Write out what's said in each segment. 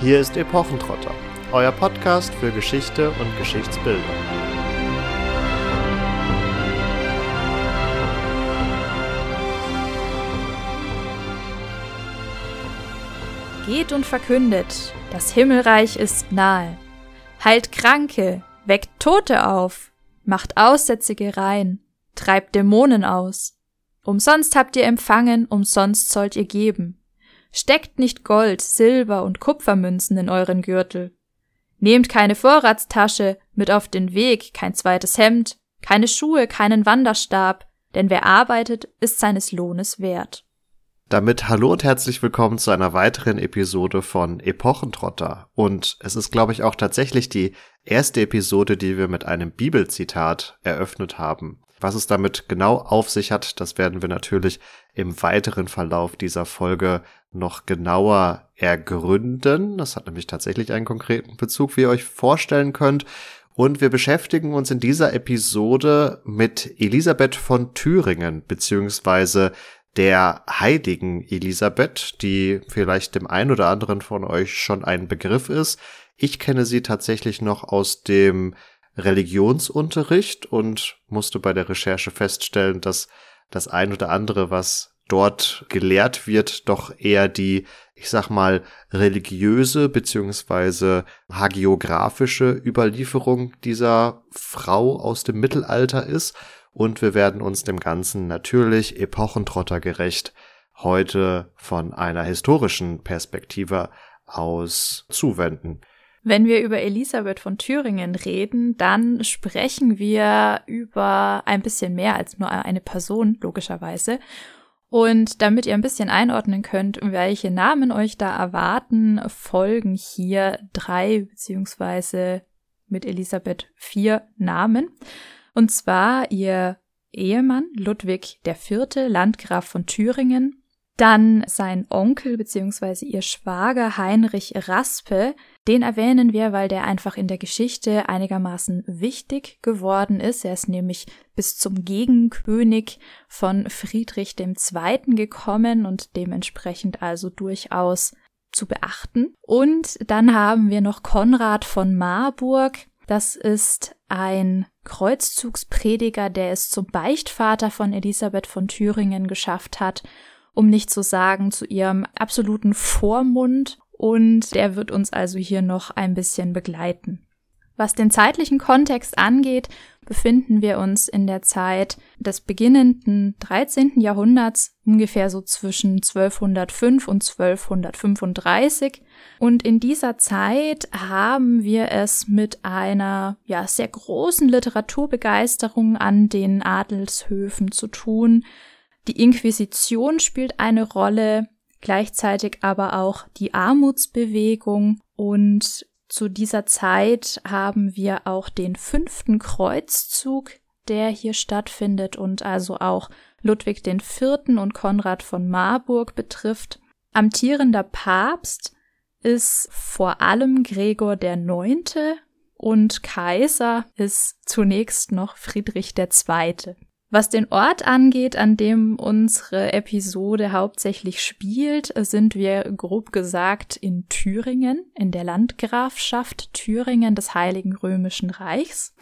Hier ist Epochentrotter, euer Podcast für Geschichte und Geschichtsbildung. Geht und verkündet, das Himmelreich ist nahe. Heilt Kranke, weckt Tote auf, macht Aussätzige rein, treibt Dämonen aus. Umsonst habt ihr empfangen, umsonst sollt ihr geben. Steckt nicht Gold, Silber und Kupfermünzen in euren Gürtel. Nehmt keine Vorratstasche mit auf den Weg, kein zweites Hemd, keine Schuhe, keinen Wanderstab, denn wer arbeitet, ist seines Lohnes wert. Damit hallo und herzlich willkommen zu einer weiteren Episode von Epochentrotter. Und es ist, glaube ich, auch tatsächlich die erste Episode, die wir mit einem Bibelzitat eröffnet haben. Was es damit genau auf sich hat, das werden wir natürlich im weiteren Verlauf dieser Folge noch genauer ergründen. Das hat nämlich tatsächlich einen konkreten Bezug, wie ihr euch vorstellen könnt. Und wir beschäftigen uns in dieser Episode mit Elisabeth von Thüringen, beziehungsweise der heiligen Elisabeth, die vielleicht dem einen oder anderen von euch schon ein Begriff ist. Ich kenne sie tatsächlich noch aus dem Religionsunterricht und musste bei der Recherche feststellen, dass das ein oder andere, was dort gelehrt wird, doch eher die, ich sag mal, religiöse beziehungsweise hagiografische Überlieferung dieser Frau aus dem Mittelalter ist. Und wir werden uns dem Ganzen natürlich epochentrottergerecht heute von einer historischen Perspektive aus zuwenden. Wenn wir über Elisabeth von Thüringen reden, dann sprechen wir über ein bisschen mehr als nur eine Person, logischerweise. Und damit ihr ein bisschen einordnen könnt, welche Namen euch da erwarten, folgen hier drei beziehungsweise mit Elisabeth vier Namen. Und zwar ihr Ehemann Ludwig IV., Landgraf von Thüringen, dann sein Onkel bzw. ihr Schwager Heinrich Raspe, den erwähnen wir, weil der einfach in der Geschichte einigermaßen wichtig geworden ist. Er ist nämlich bis zum Gegenkönig von Friedrich II. gekommen und dementsprechend also durchaus zu beachten. Und dann haben wir noch Konrad von Marburg. Das ist ein Kreuzzugsprediger, der es zum Beichtvater von Elisabeth von Thüringen geschafft hat um nicht zu sagen zu ihrem absoluten Vormund und der wird uns also hier noch ein bisschen begleiten. Was den zeitlichen Kontext angeht, befinden wir uns in der Zeit des beginnenden 13. Jahrhunderts, ungefähr so zwischen 1205 und 1235. Und in dieser Zeit haben wir es mit einer, ja, sehr großen Literaturbegeisterung an den Adelshöfen zu tun, die Inquisition spielt eine Rolle, gleichzeitig aber auch die Armutsbewegung und zu dieser Zeit haben wir auch den fünften Kreuzzug, der hier stattfindet und also auch Ludwig IV. und Konrad von Marburg betrifft. Amtierender Papst ist vor allem Gregor der Neunte und Kaiser ist zunächst noch Friedrich II. Was den Ort angeht, an dem unsere Episode hauptsächlich spielt, sind wir grob gesagt in Thüringen, in der Landgrafschaft Thüringen des Heiligen Römischen Reichs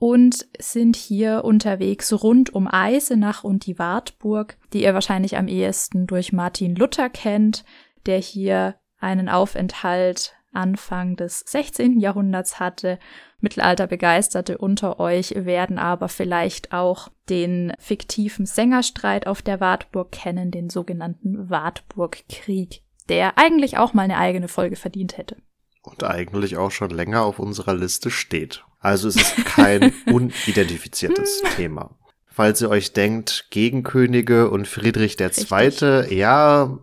und sind hier unterwegs rund um Eisenach und die Wartburg, die ihr wahrscheinlich am ehesten durch Martin Luther kennt, der hier einen Aufenthalt Anfang des 16. Jahrhunderts hatte Mittelalterbegeisterte unter euch werden aber vielleicht auch den fiktiven Sängerstreit auf der Wartburg kennen, den sogenannten Wartburgkrieg, der eigentlich auch mal eine eigene Folge verdient hätte. Und eigentlich auch schon länger auf unserer Liste steht. Also es ist kein unidentifiziertes Thema. Falls ihr euch denkt, Gegenkönige und Friedrich II., Richtig. ja,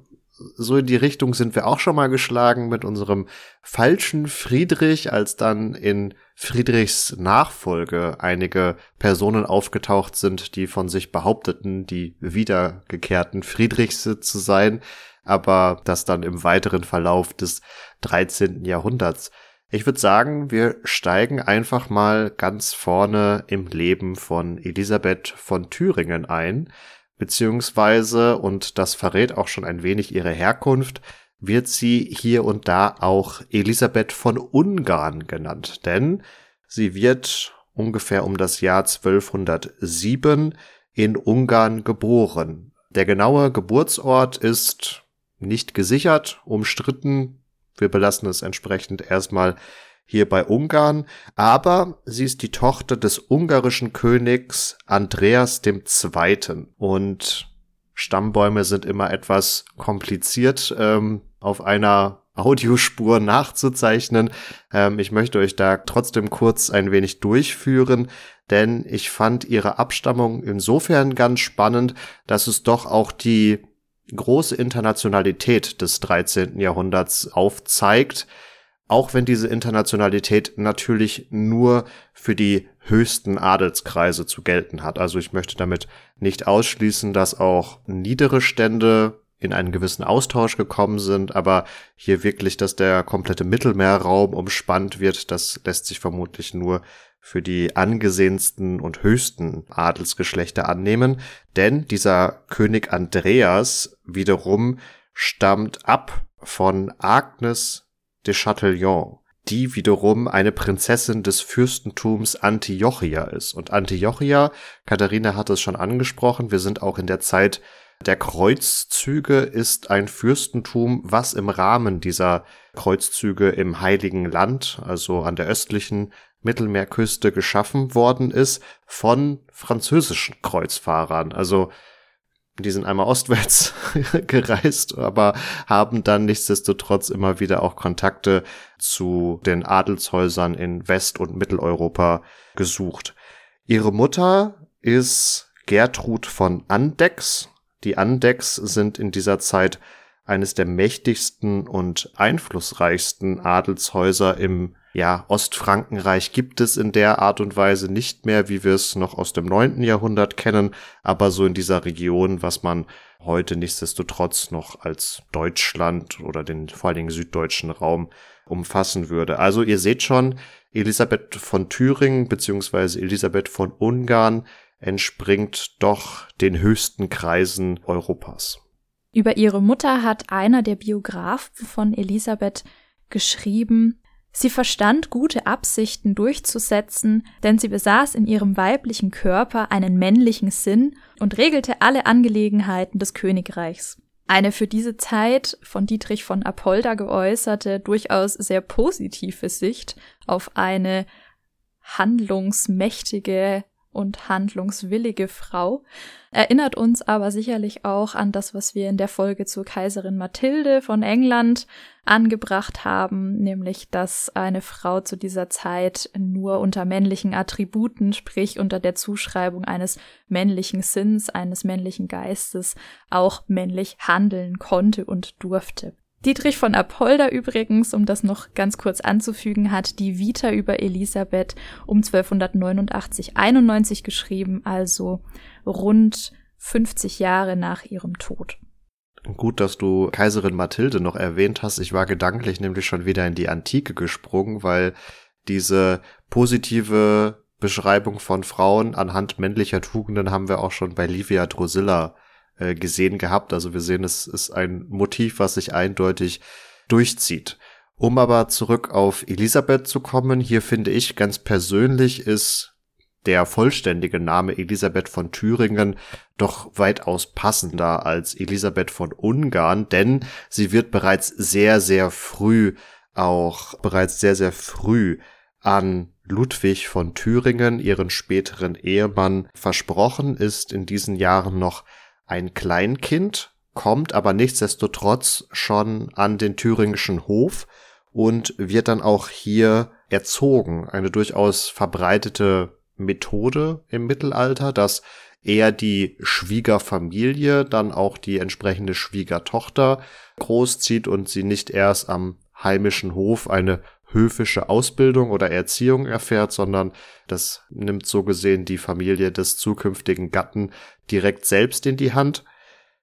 so in die Richtung sind wir auch schon mal geschlagen mit unserem falschen Friedrich, als dann in Friedrichs Nachfolge einige Personen aufgetaucht sind, die von sich behaupteten, die wiedergekehrten Friedrichs zu sein, aber das dann im weiteren Verlauf des 13. Jahrhunderts. Ich würde sagen, wir steigen einfach mal ganz vorne im Leben von Elisabeth von Thüringen ein, beziehungsweise, und das verrät auch schon ein wenig ihre Herkunft, wird sie hier und da auch Elisabeth von Ungarn genannt, denn sie wird ungefähr um das Jahr 1207 in Ungarn geboren. Der genaue Geburtsort ist nicht gesichert, umstritten. Wir belassen es entsprechend erstmal hier bei Ungarn, aber sie ist die Tochter des ungarischen Königs Andreas II. Und Stammbäume sind immer etwas kompliziert ähm, auf einer Audiospur nachzuzeichnen. Ähm, ich möchte euch da trotzdem kurz ein wenig durchführen, denn ich fand ihre Abstammung insofern ganz spannend, dass es doch auch die große Internationalität des 13. Jahrhunderts aufzeigt, auch wenn diese Internationalität natürlich nur für die höchsten Adelskreise zu gelten hat. Also ich möchte damit nicht ausschließen, dass auch niedere Stände in einen gewissen Austausch gekommen sind, aber hier wirklich, dass der komplette Mittelmeerraum umspannt wird, das lässt sich vermutlich nur für die angesehensten und höchsten Adelsgeschlechter annehmen, denn dieser König Andreas wiederum stammt ab von Agnes de Chatillon, die wiederum eine Prinzessin des Fürstentums Antiochia ist. Und Antiochia, Katharina hat es schon angesprochen, wir sind auch in der Zeit der Kreuzzüge ist ein Fürstentum, was im Rahmen dieser Kreuzzüge im Heiligen Land, also an der östlichen Mittelmeerküste geschaffen worden ist von französischen Kreuzfahrern. Also die sind einmal ostwärts gereist, aber haben dann nichtsdestotrotz immer wieder auch Kontakte zu den Adelshäusern in West- und Mitteleuropa gesucht. Ihre Mutter ist Gertrud von Andex, die Andecks sind in dieser Zeit eines der mächtigsten und einflussreichsten Adelshäuser im ja, Ostfrankenreich gibt es in der Art und Weise nicht mehr, wie wir es noch aus dem neunten Jahrhundert kennen, aber so in dieser Region, was man heute nichtsdestotrotz noch als Deutschland oder den vor allen Dingen süddeutschen Raum umfassen würde. Also ihr seht schon, Elisabeth von Thüringen beziehungsweise Elisabeth von Ungarn entspringt doch den höchsten Kreisen Europas. Über ihre Mutter hat einer der Biografen von Elisabeth geschrieben, sie verstand gute Absichten durchzusetzen, denn sie besaß in ihrem weiblichen Körper einen männlichen Sinn und regelte alle Angelegenheiten des Königreichs. Eine für diese Zeit von Dietrich von Apolda geäußerte, durchaus sehr positive Sicht auf eine handlungsmächtige und handlungswillige Frau, erinnert uns aber sicherlich auch an das, was wir in der Folge zur Kaiserin Mathilde von England angebracht haben, nämlich dass eine Frau zu dieser Zeit nur unter männlichen Attributen, sprich unter der Zuschreibung eines männlichen Sinns, eines männlichen Geistes, auch männlich handeln konnte und durfte. Dietrich von Apolda übrigens, um das noch ganz kurz anzufügen, hat die Vita über Elisabeth um 1289-91 geschrieben, also rund 50 Jahre nach ihrem Tod. Gut, dass du Kaiserin Mathilde noch erwähnt hast. Ich war gedanklich nämlich schon wieder in die Antike gesprungen, weil diese positive Beschreibung von Frauen anhand männlicher Tugenden haben wir auch schon bei Livia Drusilla äh, gesehen gehabt. Also wir sehen, es ist ein Motiv, was sich eindeutig durchzieht. Um aber zurück auf Elisabeth zu kommen, hier finde ich ganz persönlich ist der vollständige Name Elisabeth von Thüringen doch weitaus passender als Elisabeth von Ungarn, denn sie wird bereits sehr, sehr früh auch bereits sehr, sehr früh an Ludwig von Thüringen, ihren späteren Ehemann, versprochen, ist in diesen Jahren noch ein Kleinkind, kommt aber nichtsdestotrotz schon an den thüringischen Hof und wird dann auch hier erzogen. Eine durchaus verbreitete Methode im Mittelalter, dass eher die Schwiegerfamilie dann auch die entsprechende Schwiegertochter großzieht und sie nicht erst am heimischen Hof eine höfische Ausbildung oder Erziehung erfährt, sondern das nimmt so gesehen die Familie des zukünftigen Gatten direkt selbst in die Hand.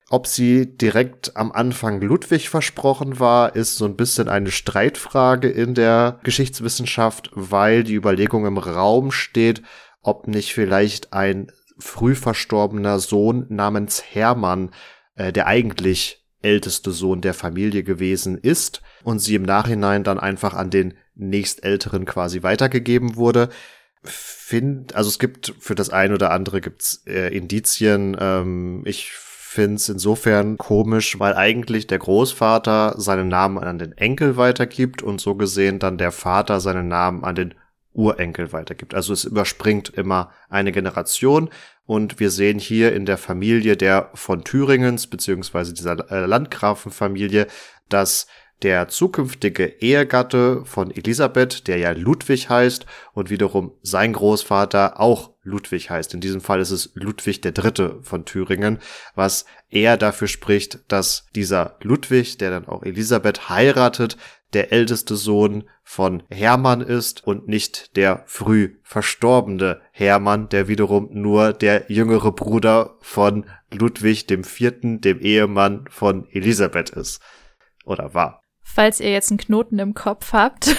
Ob sie direkt am Anfang Ludwig versprochen war, ist so ein bisschen eine Streitfrage in der Geschichtswissenschaft, weil die Überlegung im Raum steht, ob nicht vielleicht ein früh verstorbener Sohn namens Hermann, äh, der eigentlich älteste Sohn der Familie gewesen ist und sie im Nachhinein dann einfach an den nächstälteren quasi weitergegeben wurde. Find, also es gibt für das ein oder andere gibt's äh, Indizien. Ähm, ich finde es insofern komisch, weil eigentlich der Großvater seinen Namen an den Enkel weitergibt und so gesehen dann der Vater seinen Namen an den Urenkel weitergibt. Also es überspringt immer eine Generation und wir sehen hier in der Familie der von Thüringens beziehungsweise dieser äh, Landgrafenfamilie, dass der zukünftige Ehegatte von Elisabeth, der ja Ludwig heißt und wiederum sein Großvater auch Ludwig heißt. In diesem Fall ist es Ludwig der Dritte von Thüringen, was eher dafür spricht, dass dieser Ludwig, der dann auch Elisabeth heiratet, der älteste Sohn von Hermann ist und nicht der früh verstorbene Hermann, der wiederum nur der jüngere Bruder von Ludwig dem Vierten, dem Ehemann von Elisabeth ist. Oder war. Falls ihr jetzt einen Knoten im Kopf habt,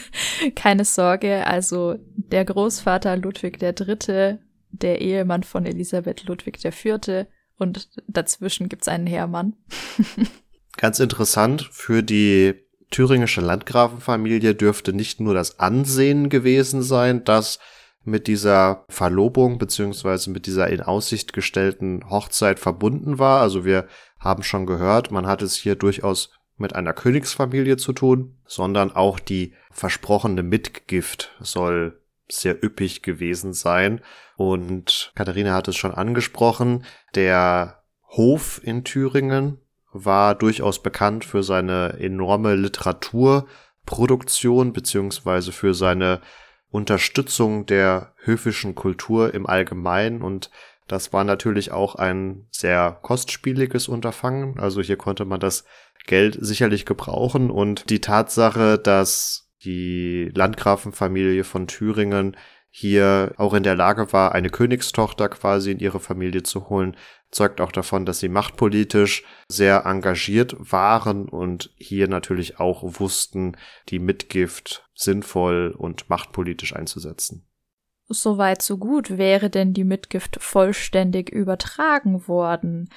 keine Sorge, also der Großvater Ludwig der Dritte, der Ehemann von Elisabeth Ludwig der Vierte und dazwischen gibt's einen Hermann. Ganz interessant für die thüringische Landgrafenfamilie dürfte nicht nur das Ansehen gewesen sein, das mit dieser Verlobung beziehungsweise mit dieser in Aussicht gestellten Hochzeit verbunden war. Also wir haben schon gehört, man hat es hier durchaus mit einer Königsfamilie zu tun, sondern auch die versprochene Mitgift soll sehr üppig gewesen sein. Und Katharina hat es schon angesprochen, der Hof in Thüringen, war durchaus bekannt für seine enorme Literaturproduktion beziehungsweise für seine Unterstützung der höfischen Kultur im Allgemeinen und das war natürlich auch ein sehr kostspieliges Unterfangen. Also hier konnte man das Geld sicherlich gebrauchen und die Tatsache, dass die Landgrafenfamilie von Thüringen hier auch in der Lage war, eine Königstochter quasi in ihre Familie zu holen, zeugt auch davon, dass sie machtpolitisch sehr engagiert waren und hier natürlich auch wussten, die Mitgift sinnvoll und machtpolitisch einzusetzen. Soweit so gut wäre denn die Mitgift vollständig übertragen worden.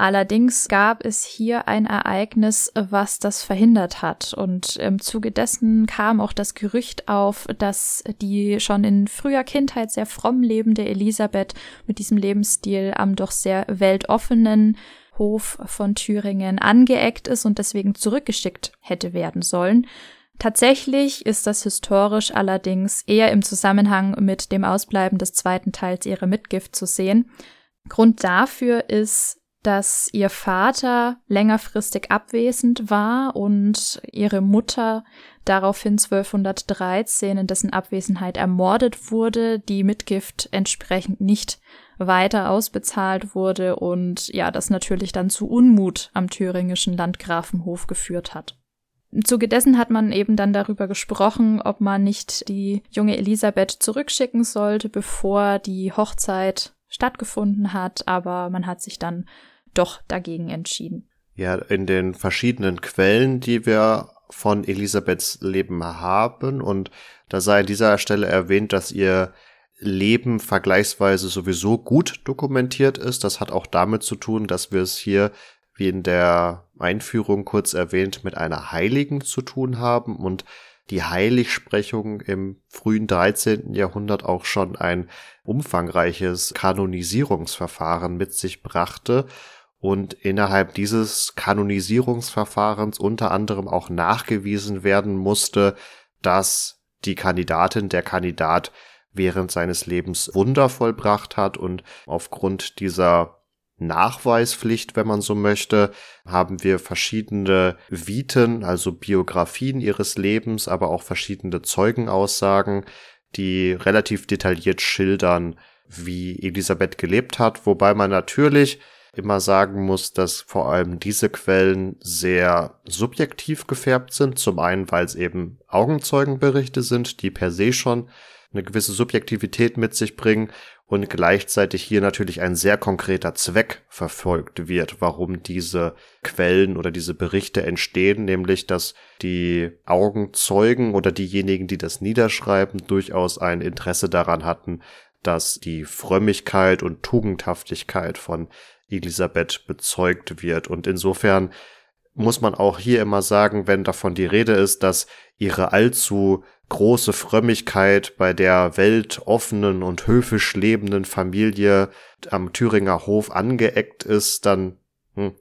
Allerdings gab es hier ein Ereignis, was das verhindert hat. Und im Zuge dessen kam auch das Gerücht auf, dass die schon in früher Kindheit sehr fromm lebende Elisabeth mit diesem Lebensstil am doch sehr weltoffenen Hof von Thüringen angeeckt ist und deswegen zurückgeschickt hätte werden sollen. Tatsächlich ist das historisch allerdings eher im Zusammenhang mit dem Ausbleiben des zweiten Teils ihrer Mitgift zu sehen. Grund dafür ist dass ihr Vater längerfristig abwesend war und ihre Mutter daraufhin 1213 in dessen Abwesenheit ermordet wurde, die Mitgift entsprechend nicht weiter ausbezahlt wurde und ja, das natürlich dann zu Unmut am thüringischen Landgrafenhof geführt hat. Im Zuge dessen hat man eben dann darüber gesprochen, ob man nicht die junge Elisabeth zurückschicken sollte, bevor die Hochzeit stattgefunden hat, aber man hat sich dann doch dagegen entschieden. Ja, in den verschiedenen Quellen, die wir von Elisabeths Leben haben und da sei an dieser Stelle erwähnt, dass ihr Leben vergleichsweise sowieso gut dokumentiert ist. Das hat auch damit zu tun, dass wir es hier, wie in der Einführung kurz erwähnt, mit einer Heiligen zu tun haben und die Heiligsprechung im frühen 13. Jahrhundert auch schon ein umfangreiches Kanonisierungsverfahren mit sich brachte und innerhalb dieses Kanonisierungsverfahrens unter anderem auch nachgewiesen werden musste, dass die Kandidatin, der Kandidat während seines Lebens Wunder vollbracht hat und aufgrund dieser Nachweispflicht, wenn man so möchte, haben wir verschiedene Viten, also Biografien ihres Lebens, aber auch verschiedene Zeugenaussagen, die relativ detailliert schildern, wie Elisabeth gelebt hat, wobei man natürlich immer sagen muss, dass vor allem diese Quellen sehr subjektiv gefärbt sind. Zum einen, weil es eben Augenzeugenberichte sind, die per se schon eine gewisse Subjektivität mit sich bringen und gleichzeitig hier natürlich ein sehr konkreter Zweck verfolgt wird, warum diese Quellen oder diese Berichte entstehen, nämlich dass die Augenzeugen oder diejenigen, die das niederschreiben, durchaus ein Interesse daran hatten, dass die Frömmigkeit und Tugendhaftigkeit von Elisabeth bezeugt wird. Und insofern muss man auch hier immer sagen, wenn davon die Rede ist, dass ihre allzu große Frömmigkeit bei der weltoffenen und höfisch lebenden Familie am Thüringer Hof angeeckt ist, dann hm,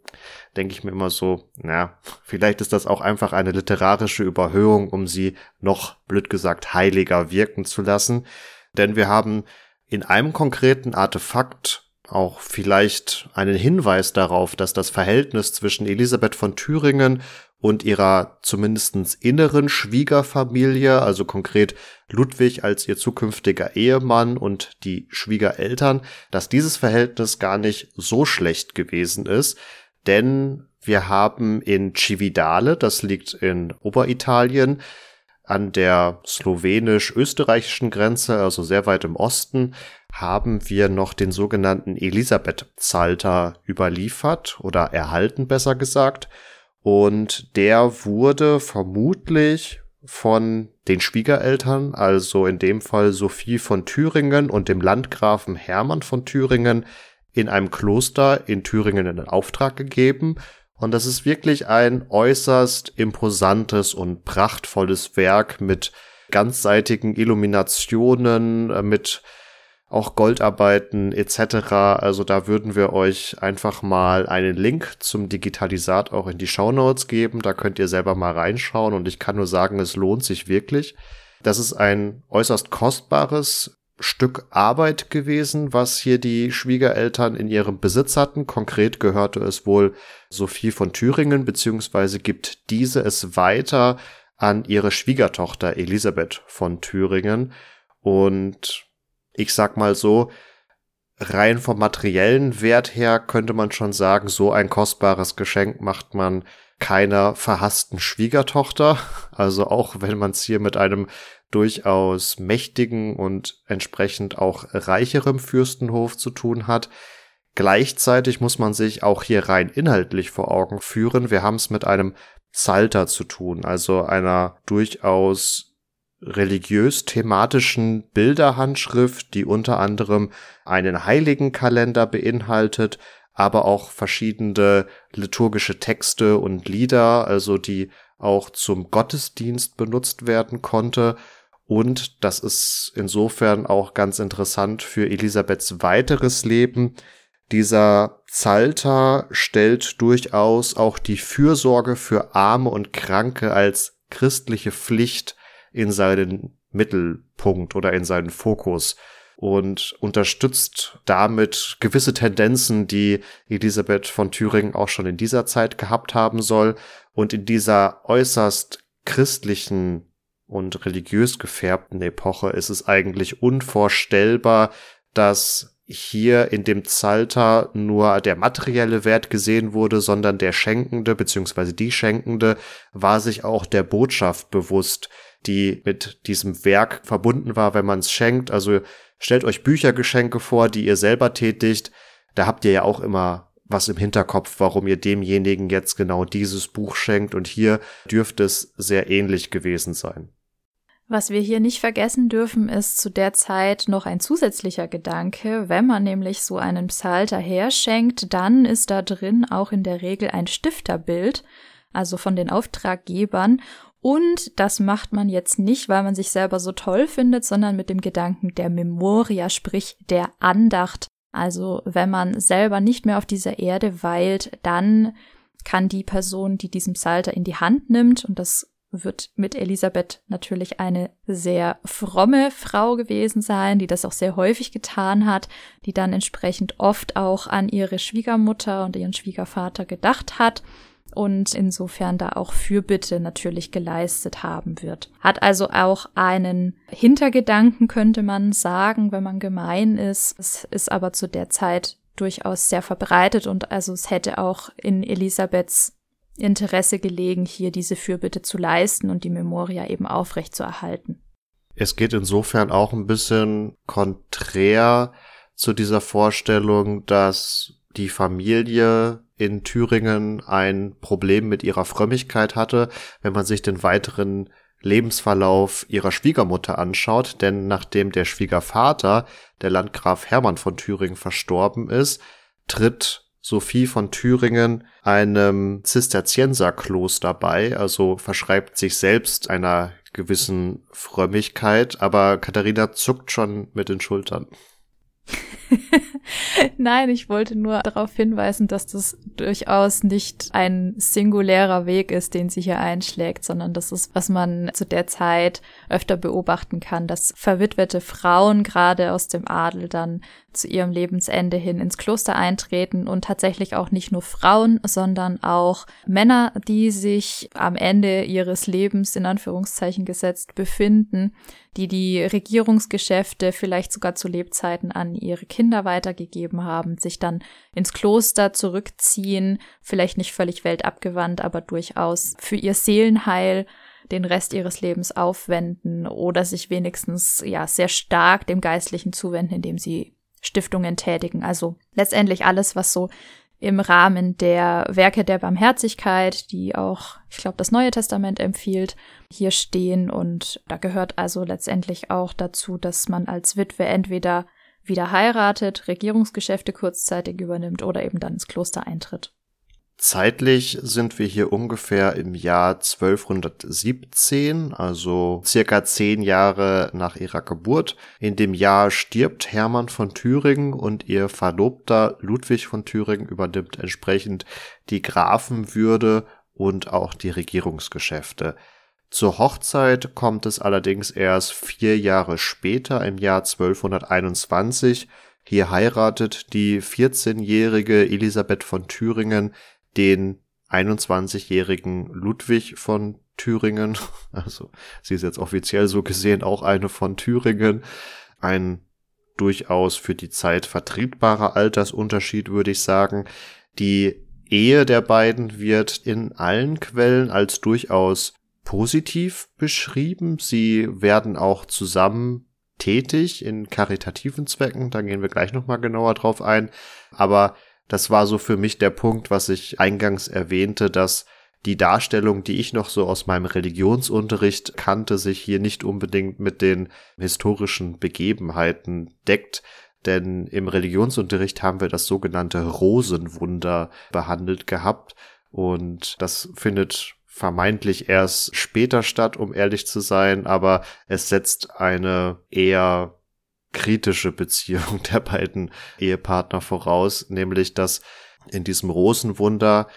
denke ich mir immer so, na, vielleicht ist das auch einfach eine literarische Überhöhung, um sie noch, blöd gesagt, heiliger wirken zu lassen. Denn wir haben in einem konkreten Artefakt auch vielleicht einen Hinweis darauf, dass das Verhältnis zwischen Elisabeth von Thüringen und ihrer zumindestens inneren Schwiegerfamilie, also konkret Ludwig als ihr zukünftiger Ehemann und die Schwiegereltern, dass dieses Verhältnis gar nicht so schlecht gewesen ist, denn wir haben in Cividale, das liegt in Oberitalien, an der slowenisch-österreichischen Grenze, also sehr weit im Osten, haben wir noch den sogenannten Elisabeth-Psalter überliefert oder erhalten, besser gesagt. Und der wurde vermutlich von den Schwiegereltern, also in dem Fall Sophie von Thüringen und dem Landgrafen Hermann von Thüringen, in einem Kloster in Thüringen in Auftrag gegeben. Und das ist wirklich ein äußerst imposantes und prachtvolles Werk mit ganzseitigen Illuminationen, äh, mit auch Goldarbeiten etc. Also da würden wir euch einfach mal einen Link zum Digitalisat auch in die Show Notes geben. Da könnt ihr selber mal reinschauen und ich kann nur sagen, es lohnt sich wirklich. Das ist ein äußerst kostbares Stück Arbeit gewesen, was hier die Schwiegereltern in ihrem Besitz hatten. Konkret gehörte es wohl Sophie von Thüringen, beziehungsweise gibt diese es weiter an ihre Schwiegertochter Elisabeth von Thüringen. Und ich sag mal so, rein vom materiellen Wert her könnte man schon sagen, so ein kostbares Geschenk macht man keiner verhassten Schwiegertochter. Also auch wenn man es hier mit einem durchaus mächtigen und entsprechend auch reicherem Fürstenhof zu tun hat. Gleichzeitig muss man sich auch hier rein inhaltlich vor Augen führen. Wir haben es mit einem Psalter zu tun, also einer durchaus religiös-thematischen Bilderhandschrift, die unter anderem einen Heiligenkalender beinhaltet, aber auch verschiedene liturgische Texte und Lieder, also die auch zum Gottesdienst benutzt werden konnte. Und das ist insofern auch ganz interessant für Elisabeths weiteres Leben. Dieser Psalter stellt durchaus auch die Fürsorge für Arme und Kranke als christliche Pflicht in seinen Mittelpunkt oder in seinen Fokus und unterstützt damit gewisse Tendenzen, die Elisabeth von Thüringen auch schon in dieser Zeit gehabt haben soll und in dieser äußerst christlichen und religiös gefärbten Epoche ist es eigentlich unvorstellbar, dass hier in dem Psalter nur der materielle Wert gesehen wurde, sondern der Schenkende bzw. die Schenkende war sich auch der Botschaft bewusst, die mit diesem Werk verbunden war, wenn man es schenkt. Also stellt euch Büchergeschenke vor, die ihr selber tätigt. Da habt ihr ja auch immer was im Hinterkopf, warum ihr demjenigen jetzt genau dieses Buch schenkt. Und hier dürfte es sehr ähnlich gewesen sein. Was wir hier nicht vergessen dürfen, ist zu der Zeit noch ein zusätzlicher Gedanke. Wenn man nämlich so einen Psalter herschenkt, dann ist da drin auch in der Regel ein Stifterbild, also von den Auftraggebern. Und das macht man jetzt nicht, weil man sich selber so toll findet, sondern mit dem Gedanken der Memoria, sprich der Andacht. Also wenn man selber nicht mehr auf dieser Erde weilt, dann kann die Person, die diesen Psalter in die Hand nimmt, und das wird mit Elisabeth natürlich eine sehr fromme Frau gewesen sein, die das auch sehr häufig getan hat, die dann entsprechend oft auch an ihre Schwiegermutter und ihren Schwiegervater gedacht hat und insofern da auch Fürbitte natürlich geleistet haben wird. Hat also auch einen Hintergedanken, könnte man sagen, wenn man gemein ist. Es ist aber zu der Zeit durchaus sehr verbreitet und also es hätte auch in Elisabeths Interesse gelegen, hier diese Fürbitte zu leisten und die Memoria eben aufrecht zu erhalten. Es geht insofern auch ein bisschen konträr zu dieser Vorstellung, dass die Familie in Thüringen ein Problem mit ihrer Frömmigkeit hatte, wenn man sich den weiteren Lebensverlauf ihrer Schwiegermutter anschaut, denn nachdem der Schwiegervater, der Landgraf Hermann von Thüringen, verstorben ist, tritt Sophie von Thüringen einem Zisterzienserkloster bei, also verschreibt sich selbst einer gewissen Frömmigkeit, aber Katharina zuckt schon mit den Schultern. Nein, ich wollte nur darauf hinweisen, dass das durchaus nicht ein singulärer Weg ist, den sie hier einschlägt, sondern das ist, was man zu der Zeit öfter beobachten kann, dass verwitwete Frauen gerade aus dem Adel dann zu ihrem Lebensende hin ins Kloster eintreten und tatsächlich auch nicht nur Frauen, sondern auch Männer, die sich am Ende ihres Lebens in Anführungszeichen gesetzt befinden, die die Regierungsgeschäfte vielleicht sogar zu Lebzeiten an ihre Kinder weitergegeben haben, sich dann ins Kloster zurückziehen, vielleicht nicht völlig weltabgewandt, aber durchaus für ihr Seelenheil den Rest ihres Lebens aufwenden oder sich wenigstens ja sehr stark dem Geistlichen zuwenden, indem sie Stiftungen tätigen. Also letztendlich alles, was so im Rahmen der Werke der Barmherzigkeit, die auch, ich glaube, das Neue Testament empfiehlt, hier stehen. Und da gehört also letztendlich auch dazu, dass man als Witwe entweder wieder heiratet, Regierungsgeschäfte kurzzeitig übernimmt oder eben dann ins Kloster eintritt. Zeitlich sind wir hier ungefähr im Jahr 1217, also circa zehn Jahre nach ihrer Geburt. In dem Jahr stirbt Hermann von Thüringen und ihr Verlobter Ludwig von Thüringen übernimmt entsprechend die Grafenwürde und auch die Regierungsgeschäfte. Zur Hochzeit kommt es allerdings erst vier Jahre später, im Jahr 1221. Hier heiratet die 14-jährige Elisabeth von Thüringen den 21-jährigen Ludwig von Thüringen. Also sie ist jetzt offiziell so gesehen auch eine von Thüringen. Ein durchaus für die Zeit vertretbarer Altersunterschied, würde ich sagen. Die Ehe der beiden wird in allen Quellen als durchaus positiv beschrieben. Sie werden auch zusammen tätig in karitativen Zwecken. Da gehen wir gleich nochmal genauer drauf ein. Aber das war so für mich der Punkt, was ich eingangs erwähnte, dass die Darstellung, die ich noch so aus meinem Religionsunterricht kannte, sich hier nicht unbedingt mit den historischen Begebenheiten deckt. Denn im Religionsunterricht haben wir das sogenannte Rosenwunder behandelt gehabt. Und das findet vermeintlich erst später statt, um ehrlich zu sein, aber es setzt eine eher kritische Beziehung der beiden Ehepartner voraus, nämlich dass in diesem Rosenwunder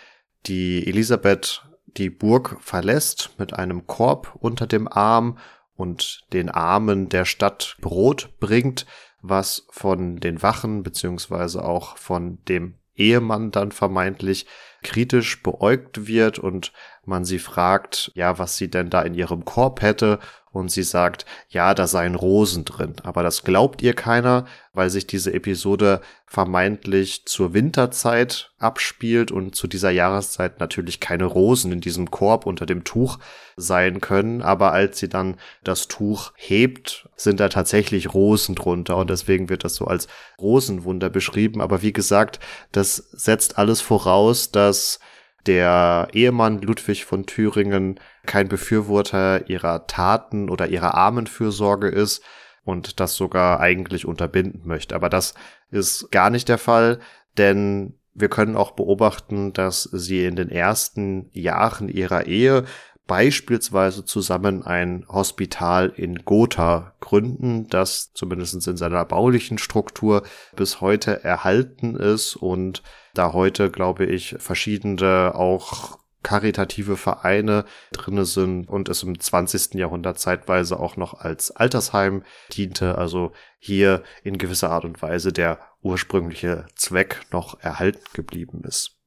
die Elisabeth die Burg verlässt mit einem Korb unter dem Arm und den Armen der Stadt Brot bringt, was von den Wachen beziehungsweise auch von dem Ehemann dann vermeintlich kritisch beäugt wird und man sie fragt, ja, was sie denn da in ihrem Korb hätte und sie sagt, ja, da seien Rosen drin. Aber das glaubt ihr keiner, weil sich diese Episode vermeintlich zur Winterzeit abspielt und zu dieser Jahreszeit natürlich keine Rosen in diesem Korb unter dem Tuch sein können. Aber als sie dann das Tuch hebt, sind da tatsächlich Rosen drunter und deswegen wird das so als Rosenwunder beschrieben. Aber wie gesagt, das setzt alles voraus, dass der Ehemann Ludwig von Thüringen kein Befürworter ihrer Taten oder ihrer Armenfürsorge ist und das sogar eigentlich unterbinden möchte. Aber das ist gar nicht der Fall, denn wir können auch beobachten, dass sie in den ersten Jahren ihrer Ehe beispielsweise zusammen ein Hospital in Gotha gründen, das zumindest in seiner baulichen Struktur bis heute erhalten ist und da heute, glaube ich, verschiedene auch karitative Vereine drinne sind und es im 20. Jahrhundert zeitweise auch noch als Altersheim diente, also hier in gewisser Art und Weise der ursprüngliche Zweck noch erhalten geblieben ist.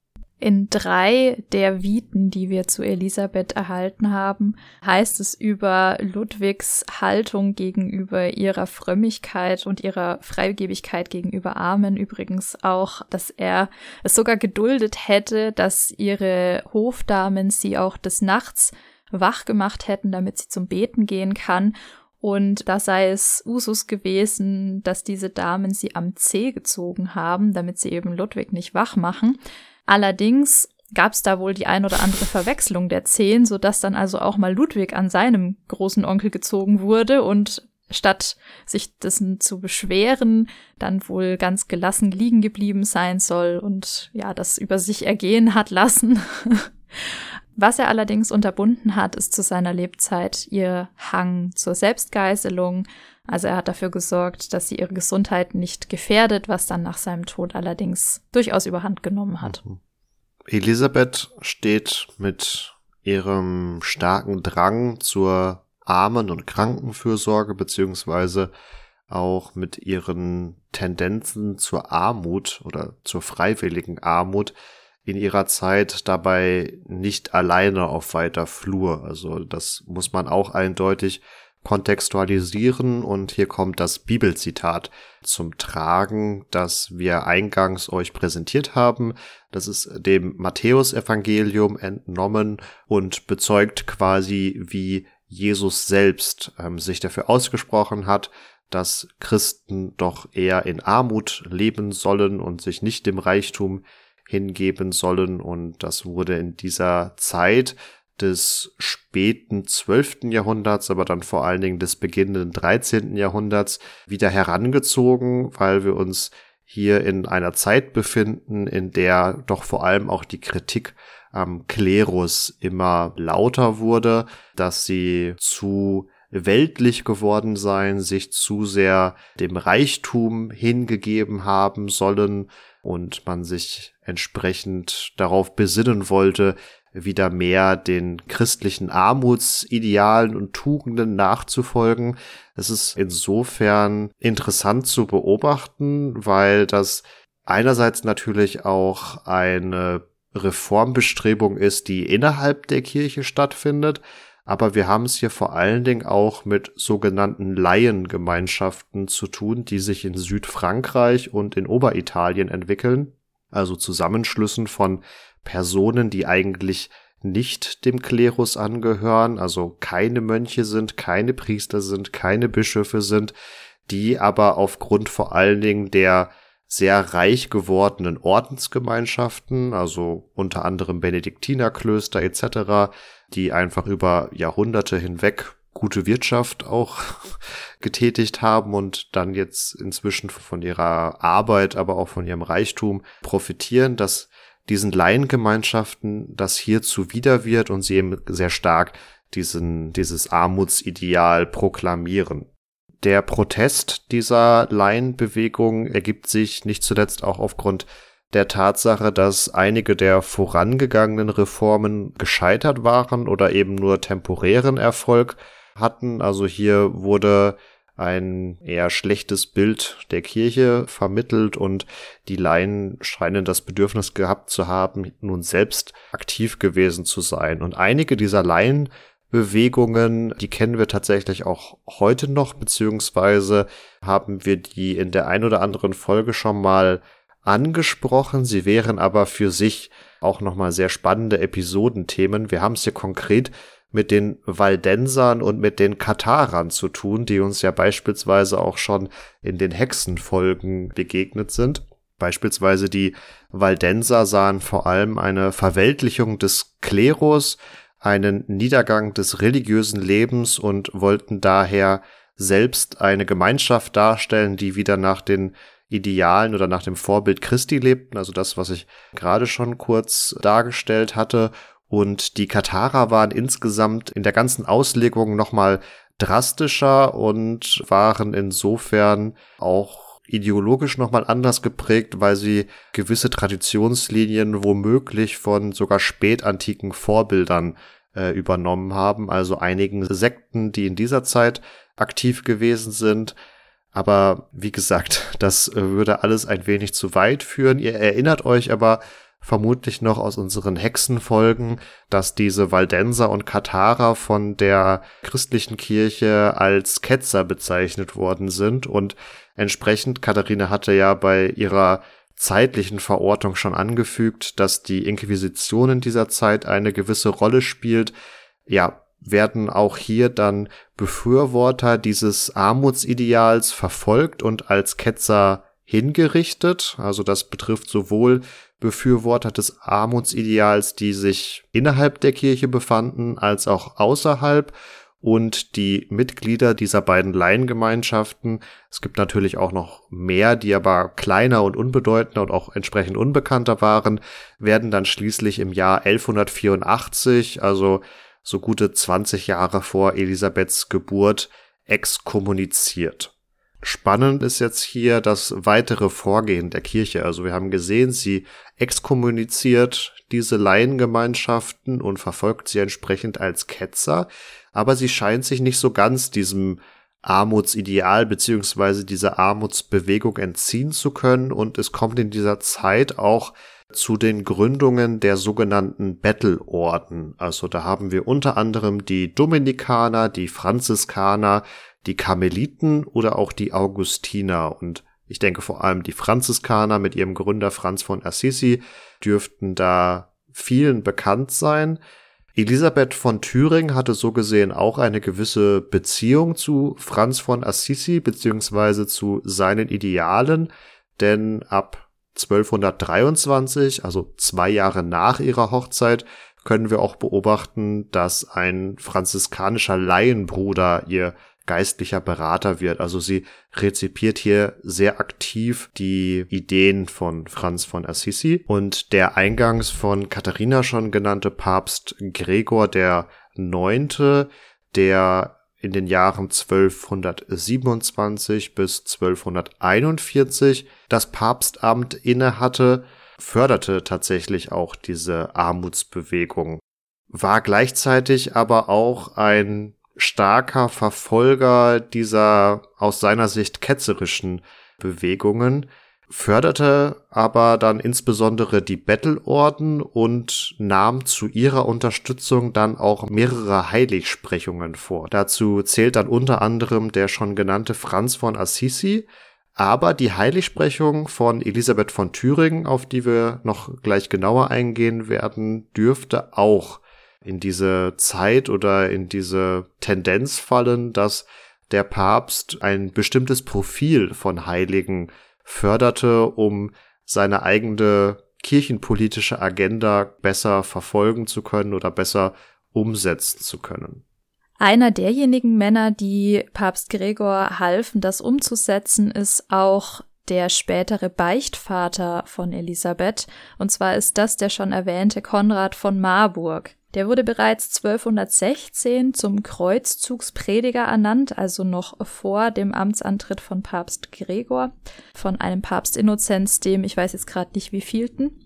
In drei der Viten, die wir zu Elisabeth erhalten haben, heißt es über Ludwigs Haltung gegenüber ihrer Frömmigkeit und ihrer Freigebigkeit gegenüber Armen übrigens auch, dass er es sogar geduldet hätte, dass ihre Hofdamen sie auch des Nachts wach gemacht hätten, damit sie zum Beten gehen kann und da sei es Usus gewesen, dass diese Damen sie am Zeh gezogen haben, damit sie eben Ludwig nicht wach machen. Allerdings gab es da wohl die ein oder andere Verwechslung der Zehen, sodass dann also auch mal Ludwig an seinem großen Onkel gezogen wurde und statt sich dessen zu beschweren, dann wohl ganz gelassen liegen geblieben sein soll und ja, das über sich ergehen hat lassen. Was er allerdings unterbunden hat, ist zu seiner Lebzeit ihr Hang zur Selbstgeißelung. Also er hat dafür gesorgt, dass sie ihre Gesundheit nicht gefährdet, was dann nach seinem Tod allerdings durchaus überhand genommen hat. Mhm. Elisabeth steht mit ihrem starken Drang zur Armen- und Krankenfürsorge beziehungsweise auch mit ihren Tendenzen zur Armut oder zur freiwilligen Armut in ihrer Zeit dabei nicht alleine auf weiter Flur. Also das muss man auch eindeutig kontextualisieren und hier kommt das Bibelzitat zum Tragen, das wir eingangs euch präsentiert haben. Das ist dem Matthäusevangelium entnommen und bezeugt quasi, wie Jesus selbst ähm, sich dafür ausgesprochen hat, dass Christen doch eher in Armut leben sollen und sich nicht dem Reichtum hingeben sollen. Und das wurde in dieser Zeit des späten 12. Jahrhunderts, aber dann vor allen Dingen des beginnenden 13. Jahrhunderts wieder herangezogen, weil wir uns hier in einer Zeit befinden, in der doch vor allem auch die Kritik am Klerus immer lauter wurde, dass sie zu weltlich geworden seien, sich zu sehr dem Reichtum hingegeben haben sollen und man sich entsprechend darauf besinnen wollte, wieder mehr den christlichen Armutsidealen und Tugenden nachzufolgen. Es ist insofern interessant zu beobachten, weil das einerseits natürlich auch eine Reformbestrebung ist, die innerhalb der Kirche stattfindet, aber wir haben es hier vor allen Dingen auch mit sogenannten Laiengemeinschaften zu tun, die sich in Südfrankreich und in Oberitalien entwickeln, also Zusammenschlüssen von Personen, die eigentlich nicht dem Klerus angehören, also keine Mönche sind, keine Priester sind, keine Bischöfe sind, die aber aufgrund vor allen Dingen der sehr reich gewordenen Ordensgemeinschaften, also unter anderem Benediktinerklöster etc., die einfach über Jahrhunderte hinweg gute Wirtschaft auch getätigt haben und dann jetzt inzwischen von ihrer Arbeit, aber auch von ihrem Reichtum profitieren, dass diesen Laiengemeinschaften das hier zuwider wird und sie eben sehr stark diesen, dieses Armutsideal proklamieren. Der Protest dieser Laienbewegung ergibt sich nicht zuletzt auch aufgrund der Tatsache, dass einige der vorangegangenen Reformen gescheitert waren oder eben nur temporären Erfolg hatten. Also hier wurde ein eher schlechtes Bild der Kirche vermittelt und die Laien scheinen das Bedürfnis gehabt zu haben, nun selbst aktiv gewesen zu sein. Und einige dieser Laienbewegungen, die kennen wir tatsächlich auch heute noch, beziehungsweise haben wir die in der ein oder anderen Folge schon mal angesprochen. Sie wären aber für sich auch nochmal sehr spannende Episodenthemen. Wir haben es hier konkret mit den Waldensern und mit den Katarern zu tun, die uns ja beispielsweise auch schon in den Hexenfolgen begegnet sind. Beispielsweise die Waldenser sahen vor allem eine Verweltlichung des Klerus, einen Niedergang des religiösen Lebens und wollten daher selbst eine Gemeinschaft darstellen, die wieder nach den Idealen oder nach dem Vorbild Christi lebten, also das, was ich gerade schon kurz dargestellt hatte, und die Katarer waren insgesamt in der ganzen Auslegung nochmal drastischer und waren insofern auch ideologisch nochmal anders geprägt, weil sie gewisse Traditionslinien womöglich von sogar spätantiken Vorbildern äh, übernommen haben, also einigen Sekten, die in dieser Zeit aktiv gewesen sind. Aber wie gesagt, das äh, würde alles ein wenig zu weit führen. Ihr erinnert euch aber vermutlich noch aus unseren Hexenfolgen, dass diese Waldenser und Katharer von der christlichen Kirche als Ketzer bezeichnet worden sind und entsprechend, Katharina hatte ja bei ihrer zeitlichen Verortung schon angefügt, dass die Inquisition in dieser Zeit eine gewisse Rolle spielt. Ja, werden auch hier dann Befürworter dieses Armutsideals verfolgt und als Ketzer hingerichtet. Also das betrifft sowohl Befürworter des Armutsideals, die sich innerhalb der Kirche befanden, als auch außerhalb. und die Mitglieder dieser beiden Laiengemeinschaften, es gibt natürlich auch noch mehr, die aber kleiner und unbedeutender und auch entsprechend unbekannter waren, werden dann schließlich im Jahr 1184, also so gute 20 Jahre vor Elisabeths Geburt, exkommuniziert. Spannend ist jetzt hier das weitere Vorgehen der Kirche. Also wir haben gesehen, sie exkommuniziert diese Laiengemeinschaften und verfolgt sie entsprechend als Ketzer aber sie scheint sich nicht so ganz diesem Armutsideal beziehungsweise dieser Armutsbewegung entziehen zu können und es kommt in dieser Zeit auch zu den Gründungen der sogenannten Bettelorden. Also da haben wir unter anderem die Dominikaner, die Franziskaner, die Karmeliten oder auch die Augustiner und ich denke vor allem die Franziskaner mit ihrem Gründer Franz von Assisi dürften da vielen bekannt sein. Elisabeth von Thüringen hatte so gesehen auch eine gewisse Beziehung zu Franz von Assisi beziehungsweise zu seinen Idealen, denn ab 1223, also zwei Jahre nach ihrer Hochzeit, können wir auch beobachten, dass ein franziskanischer Laienbruder ihr geistlicher Berater wird. Also sie rezipiert hier sehr aktiv die Ideen von Franz von Assisi und der eingangs von Katharina schon genannte Papst Gregor der Neunte, der in den Jahren 1227 bis 1241 das Papstamt innehatte, förderte tatsächlich auch diese Armutsbewegung, war gleichzeitig aber auch ein starker Verfolger dieser aus seiner Sicht ketzerischen Bewegungen, förderte aber dann insbesondere die Bettelorden und nahm zu ihrer Unterstützung dann auch mehrere Heiligsprechungen vor. Dazu zählt dann unter anderem der schon genannte Franz von Assisi, aber die Heiligsprechung von Elisabeth von Thüringen, auf die wir noch gleich genauer eingehen werden, dürfte auch in diese Zeit oder in diese Tendenz fallen, dass der Papst ein bestimmtes Profil von Heiligen förderte, um seine eigene kirchenpolitische Agenda besser verfolgen zu können oder besser umsetzen zu können. Einer derjenigen Männer, die Papst Gregor halfen, das umzusetzen, ist auch der spätere Beichtvater von Elisabeth. Und zwar ist das der schon erwähnte Konrad von Marburg. Der wurde bereits 1216 zum Kreuzzugsprediger ernannt, also noch vor dem Amtsantritt von Papst Gregor, von einem Papst Innozenz, dem ich weiß jetzt gerade nicht wie vielten.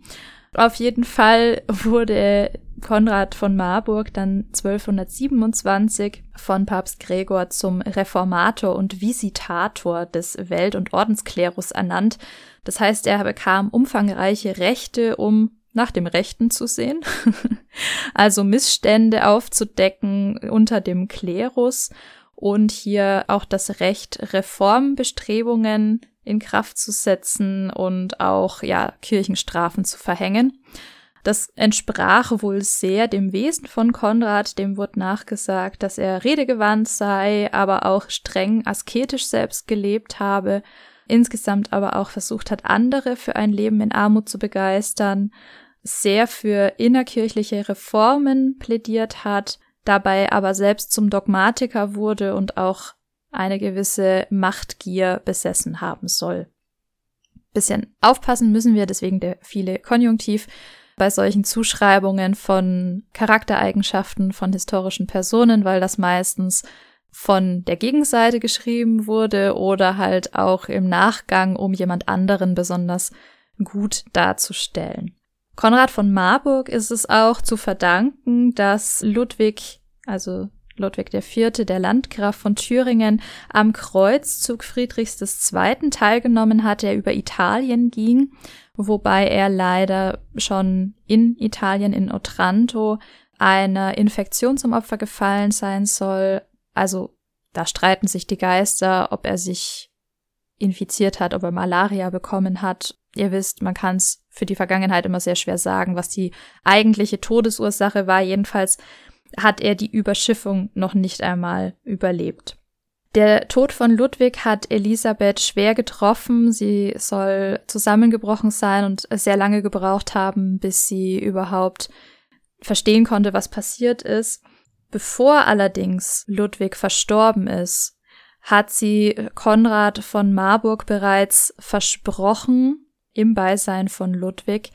Auf jeden Fall wurde Konrad von Marburg dann 1227 von Papst Gregor zum Reformator und Visitator des Welt- und Ordensklerus ernannt. Das heißt, er bekam umfangreiche Rechte, um nach dem Rechten zu sehen, also Missstände aufzudecken unter dem Klerus und hier auch das Recht, Reformbestrebungen in Kraft zu setzen und auch ja Kirchenstrafen zu verhängen. Das entsprach wohl sehr dem Wesen von Konrad, dem wurde nachgesagt, dass er redegewandt sei, aber auch streng asketisch selbst gelebt habe, insgesamt aber auch versucht hat, andere für ein Leben in Armut zu begeistern sehr für innerkirchliche Reformen plädiert hat, dabei aber selbst zum Dogmatiker wurde und auch eine gewisse Machtgier besessen haben soll. Bisschen aufpassen müssen wir, deswegen der viele Konjunktiv, bei solchen Zuschreibungen von Charaktereigenschaften von historischen Personen, weil das meistens von der Gegenseite geschrieben wurde oder halt auch im Nachgang, um jemand anderen besonders gut darzustellen. Konrad von Marburg ist es auch zu verdanken, dass Ludwig, also Ludwig IV., der Landgraf von Thüringen, am Kreuzzug Friedrichs II. teilgenommen hat, der über Italien ging, wobei er leider schon in Italien, in Otranto, einer Infektion zum Opfer gefallen sein soll. Also da streiten sich die Geister, ob er sich infiziert hat, ob er Malaria bekommen hat Ihr wisst, man kann es für die Vergangenheit immer sehr schwer sagen, was die eigentliche Todesursache war. Jedenfalls hat er die Überschiffung noch nicht einmal überlebt. Der Tod von Ludwig hat Elisabeth schwer getroffen. Sie soll zusammengebrochen sein und sehr lange gebraucht haben, bis sie überhaupt verstehen konnte, was passiert ist. Bevor allerdings Ludwig verstorben ist, hat sie Konrad von Marburg bereits versprochen, im Beisein von Ludwig,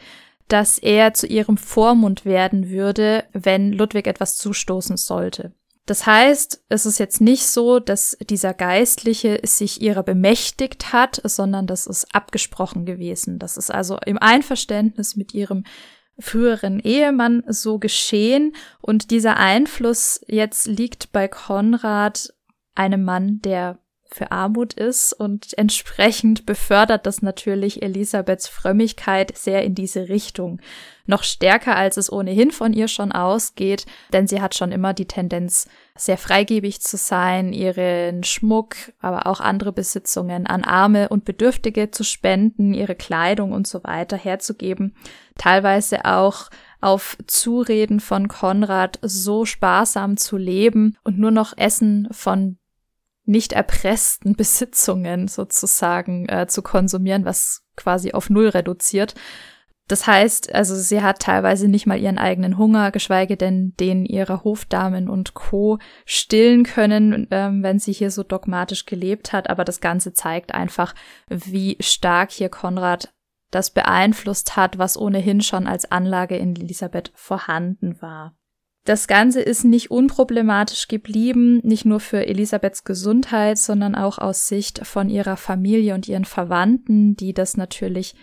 dass er zu ihrem Vormund werden würde, wenn Ludwig etwas zustoßen sollte. Das heißt, es ist jetzt nicht so, dass dieser Geistliche sich ihrer bemächtigt hat, sondern das ist abgesprochen gewesen. Das ist also im Einverständnis mit ihrem früheren Ehemann so geschehen und dieser Einfluss jetzt liegt bei Konrad, einem Mann, der für Armut ist und entsprechend befördert das natürlich Elisabeths Frömmigkeit sehr in diese Richtung. Noch stärker, als es ohnehin von ihr schon ausgeht, denn sie hat schon immer die Tendenz, sehr freigebig zu sein, ihren Schmuck, aber auch andere Besitzungen an Arme und Bedürftige zu spenden, ihre Kleidung und so weiter herzugeben, teilweise auch auf Zureden von Konrad so sparsam zu leben und nur noch Essen von nicht erpressten Besitzungen sozusagen äh, zu konsumieren, was quasi auf Null reduziert. Das heißt, also sie hat teilweise nicht mal ihren eigenen Hunger, geschweige denn den ihrer Hofdamen und Co. stillen können, ähm, wenn sie hier so dogmatisch gelebt hat. Aber das Ganze zeigt einfach, wie stark hier Konrad das beeinflusst hat, was ohnehin schon als Anlage in Elisabeth vorhanden war. Das Ganze ist nicht unproblematisch geblieben, nicht nur für Elisabeths Gesundheit, sondern auch aus Sicht von ihrer Familie und ihren Verwandten, die das natürlich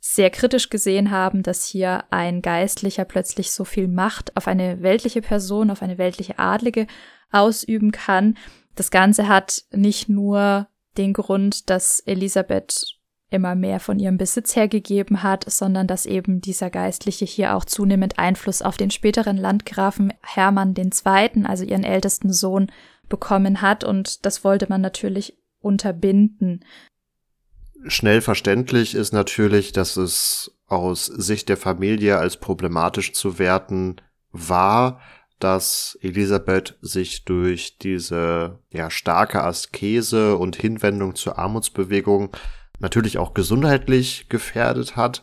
sehr kritisch gesehen haben, dass hier ein Geistlicher plötzlich so viel Macht auf eine weltliche Person, auf eine weltliche Adlige ausüben kann. Das Ganze hat nicht nur den Grund, dass Elisabeth immer mehr von ihrem Besitz hergegeben hat, sondern dass eben dieser Geistliche hier auch zunehmend Einfluss auf den späteren Landgrafen Hermann II., also ihren ältesten Sohn, bekommen hat und das wollte man natürlich unterbinden. Schnell verständlich ist natürlich, dass es aus Sicht der Familie als problematisch zu werten war, dass Elisabeth sich durch diese ja starke Askese und Hinwendung zur Armutsbewegung natürlich auch gesundheitlich gefährdet hat.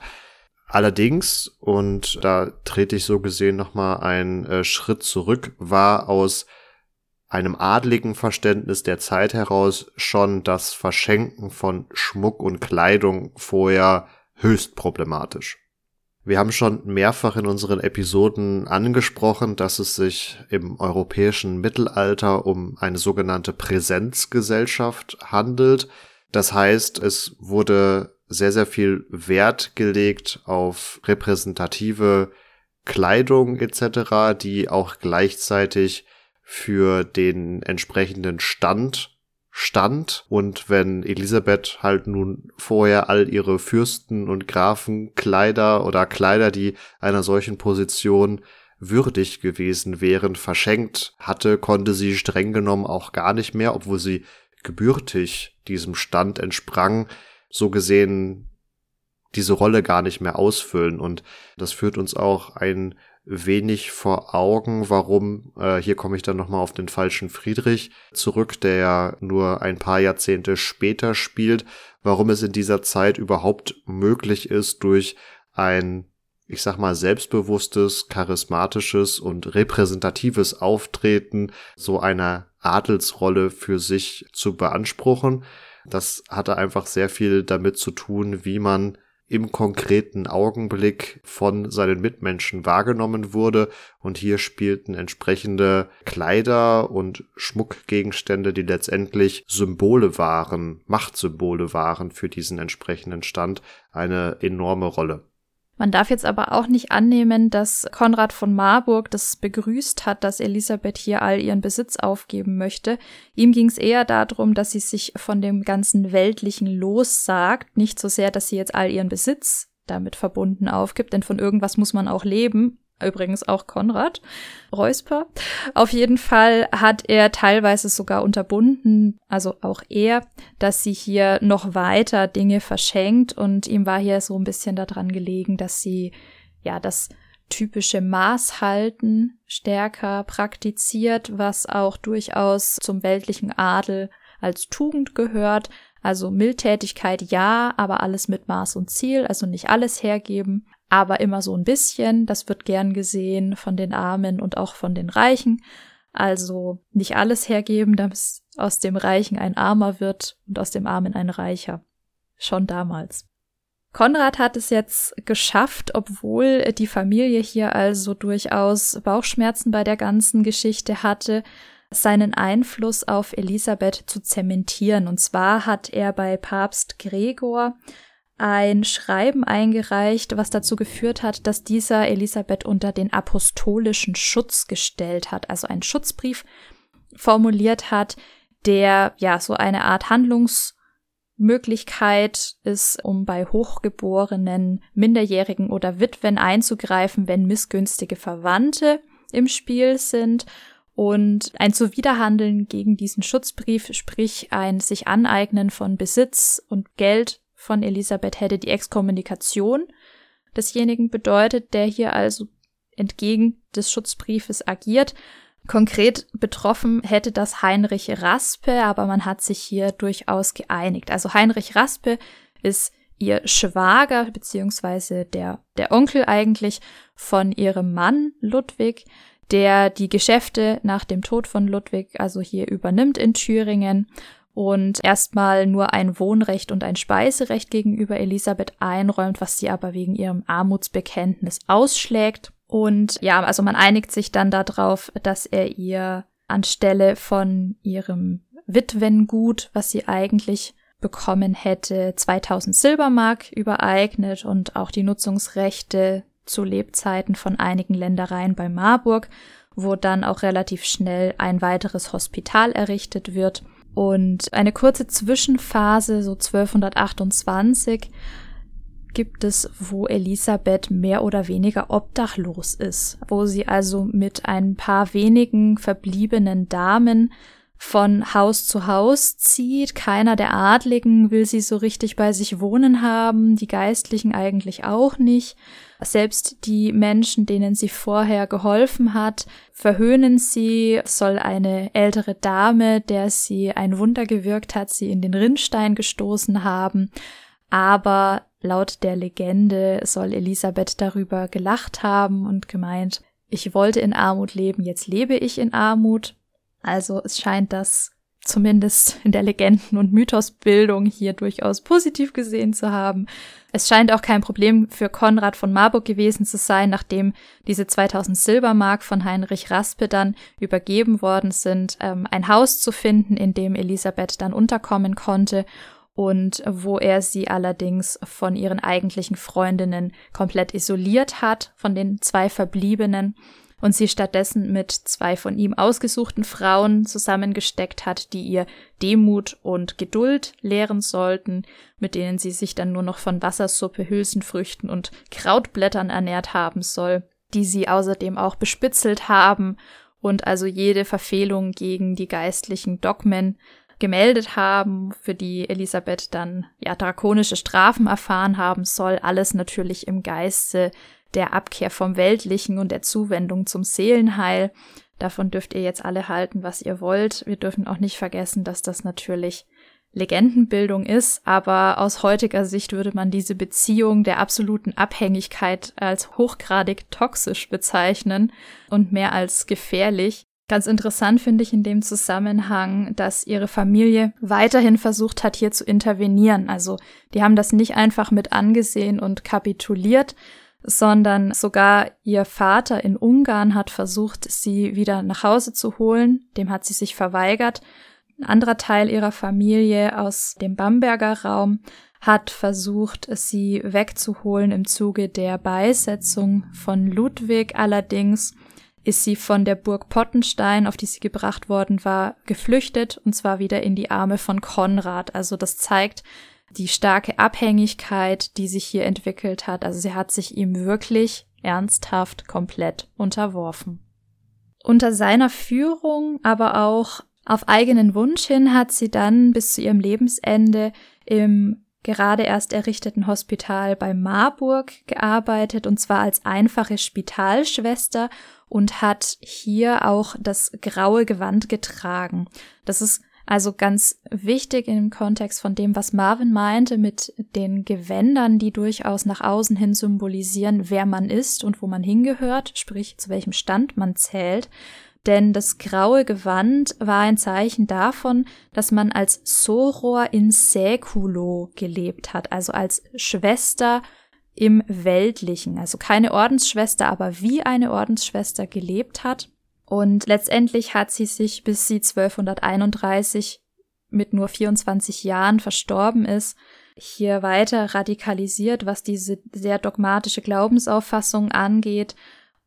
Allerdings, und da trete ich so gesehen nochmal einen äh, Schritt zurück, war aus einem adligen Verständnis der Zeit heraus schon das Verschenken von Schmuck und Kleidung vorher höchst problematisch. Wir haben schon mehrfach in unseren Episoden angesprochen, dass es sich im europäischen Mittelalter um eine sogenannte Präsenzgesellschaft handelt. Das heißt, es wurde sehr, sehr viel Wert gelegt auf repräsentative Kleidung etc., die auch gleichzeitig für den entsprechenden Stand stand. Und wenn Elisabeth halt nun vorher all ihre Fürsten und Grafen Kleider oder Kleider, die einer solchen Position würdig gewesen wären, verschenkt hatte, konnte sie streng genommen auch gar nicht mehr, obwohl sie gebürtig diesem Stand entsprang, so gesehen diese Rolle gar nicht mehr ausfüllen. Und das führt uns auch ein wenig vor Augen, warum, äh, hier komme ich dann nochmal auf den falschen Friedrich zurück, der ja nur ein paar Jahrzehnte später spielt, warum es in dieser Zeit überhaupt möglich ist, durch ein, ich sag mal, selbstbewusstes, charismatisches und repräsentatives Auftreten so einer Adelsrolle für sich zu beanspruchen. Das hatte einfach sehr viel damit zu tun, wie man im konkreten Augenblick von seinen Mitmenschen wahrgenommen wurde. Und hier spielten entsprechende Kleider und Schmuckgegenstände, die letztendlich Symbole waren, Machtsymbole waren für diesen entsprechenden Stand, eine enorme Rolle. Man darf jetzt aber auch nicht annehmen, dass Konrad von Marburg das begrüßt hat, dass Elisabeth hier all ihren Besitz aufgeben möchte. Ihm ging es eher darum, dass sie sich von dem ganzen Weltlichen lossagt, nicht so sehr, dass sie jetzt all ihren Besitz damit verbunden aufgibt, denn von irgendwas muss man auch leben übrigens auch Konrad Reusper. Auf jeden Fall hat er teilweise sogar unterbunden, also auch er, dass sie hier noch weiter Dinge verschenkt und ihm war hier so ein bisschen daran gelegen, dass sie ja das typische Maßhalten stärker praktiziert, was auch durchaus zum weltlichen Adel als Tugend gehört. Also Mildtätigkeit ja, aber alles mit Maß und Ziel, also nicht alles hergeben aber immer so ein bisschen. Das wird gern gesehen von den Armen und auch von den Reichen. Also nicht alles hergeben, damit aus dem Reichen ein Armer wird und aus dem Armen ein Reicher. Schon damals. Konrad hat es jetzt geschafft, obwohl die Familie hier also durchaus Bauchschmerzen bei der ganzen Geschichte hatte, seinen Einfluss auf Elisabeth zu zementieren. Und zwar hat er bei Papst Gregor ein Schreiben eingereicht, was dazu geführt hat, dass dieser Elisabeth unter den apostolischen Schutz gestellt hat, also einen Schutzbrief formuliert hat, der ja so eine Art Handlungsmöglichkeit ist, um bei hochgeborenen Minderjährigen oder Witwen einzugreifen, wenn missgünstige Verwandte im Spiel sind. Und ein Zuwiderhandeln gegen diesen Schutzbrief, sprich ein sich aneignen von Besitz und Geld von Elisabeth hätte die Exkommunikation desjenigen bedeutet, der hier also entgegen des Schutzbriefes agiert. Konkret betroffen hätte das Heinrich Raspe, aber man hat sich hier durchaus geeinigt. Also Heinrich Raspe ist ihr Schwager beziehungsweise der, der Onkel eigentlich von ihrem Mann Ludwig, der die Geschäfte nach dem Tod von Ludwig also hier übernimmt in Thüringen und erstmal nur ein Wohnrecht und ein Speiserecht gegenüber Elisabeth einräumt, was sie aber wegen ihrem Armutsbekenntnis ausschlägt. Und ja, also man einigt sich dann darauf, dass er ihr anstelle von ihrem Witwengut, was sie eigentlich bekommen hätte, 2000 Silbermark übereignet und auch die Nutzungsrechte zu Lebzeiten von einigen Ländereien bei Marburg, wo dann auch relativ schnell ein weiteres Hospital errichtet wird. Und eine kurze Zwischenphase, so 1228, gibt es, wo Elisabeth mehr oder weniger obdachlos ist, wo sie also mit ein paar wenigen verbliebenen Damen von Haus zu Haus zieht. Keiner der Adligen will sie so richtig bei sich wohnen haben, die Geistlichen eigentlich auch nicht. Selbst die Menschen, denen sie vorher geholfen hat, verhöhnen sie, soll eine ältere Dame, der sie ein Wunder gewirkt hat, sie in den Rinnstein gestoßen haben. Aber laut der Legende soll Elisabeth darüber gelacht haben und gemeint, ich wollte in Armut leben, jetzt lebe ich in Armut. Also es scheint das zumindest in der Legenden- und Mythosbildung hier durchaus positiv gesehen zu haben. Es scheint auch kein Problem für Konrad von Marburg gewesen zu sein, nachdem diese 2000 Silbermark von Heinrich Raspe dann übergeben worden sind, ähm, ein Haus zu finden, in dem Elisabeth dann unterkommen konnte und wo er sie allerdings von ihren eigentlichen Freundinnen komplett isoliert hat, von den zwei Verbliebenen und sie stattdessen mit zwei von ihm ausgesuchten Frauen zusammengesteckt hat, die ihr Demut und Geduld lehren sollten, mit denen sie sich dann nur noch von Wassersuppe, Hülsenfrüchten und Krautblättern ernährt haben soll, die sie außerdem auch bespitzelt haben und also jede Verfehlung gegen die geistlichen Dogmen gemeldet haben, für die Elisabeth dann ja drakonische Strafen erfahren haben soll, alles natürlich im Geiste der Abkehr vom Weltlichen und der Zuwendung zum Seelenheil. Davon dürft ihr jetzt alle halten, was ihr wollt. Wir dürfen auch nicht vergessen, dass das natürlich Legendenbildung ist, aber aus heutiger Sicht würde man diese Beziehung der absoluten Abhängigkeit als hochgradig toxisch bezeichnen und mehr als gefährlich. Ganz interessant finde ich in dem Zusammenhang, dass ihre Familie weiterhin versucht hat, hier zu intervenieren. Also die haben das nicht einfach mit angesehen und kapituliert, sondern sogar ihr Vater in Ungarn hat versucht, sie wieder nach Hause zu holen. Dem hat sie sich verweigert. Ein anderer Teil ihrer Familie aus dem Bamberger Raum hat versucht, sie wegzuholen im Zuge der Beisetzung von Ludwig. Allerdings ist sie von der Burg Pottenstein, auf die sie gebracht worden war, geflüchtet und zwar wieder in die Arme von Konrad. Also das zeigt, die starke Abhängigkeit, die sich hier entwickelt hat. Also sie hat sich ihm wirklich ernsthaft komplett unterworfen. Unter seiner Führung, aber auch auf eigenen Wunsch hin hat sie dann bis zu ihrem Lebensende im gerade erst errichteten Hospital bei Marburg gearbeitet und zwar als einfache Spitalschwester und hat hier auch das graue Gewand getragen. Das ist also ganz wichtig im Kontext von dem, was Marvin meinte mit den Gewändern, die durchaus nach außen hin symbolisieren, wer man ist und wo man hingehört, sprich zu welchem Stand man zählt. denn das graue Gewand war ein Zeichen davon, dass man als Soror in Säkulo gelebt hat, also als Schwester im Weltlichen, also keine Ordensschwester, aber wie eine Ordensschwester gelebt hat. Und letztendlich hat sie sich, bis sie 1231 mit nur 24 Jahren verstorben ist, hier weiter radikalisiert, was diese sehr dogmatische Glaubensauffassung angeht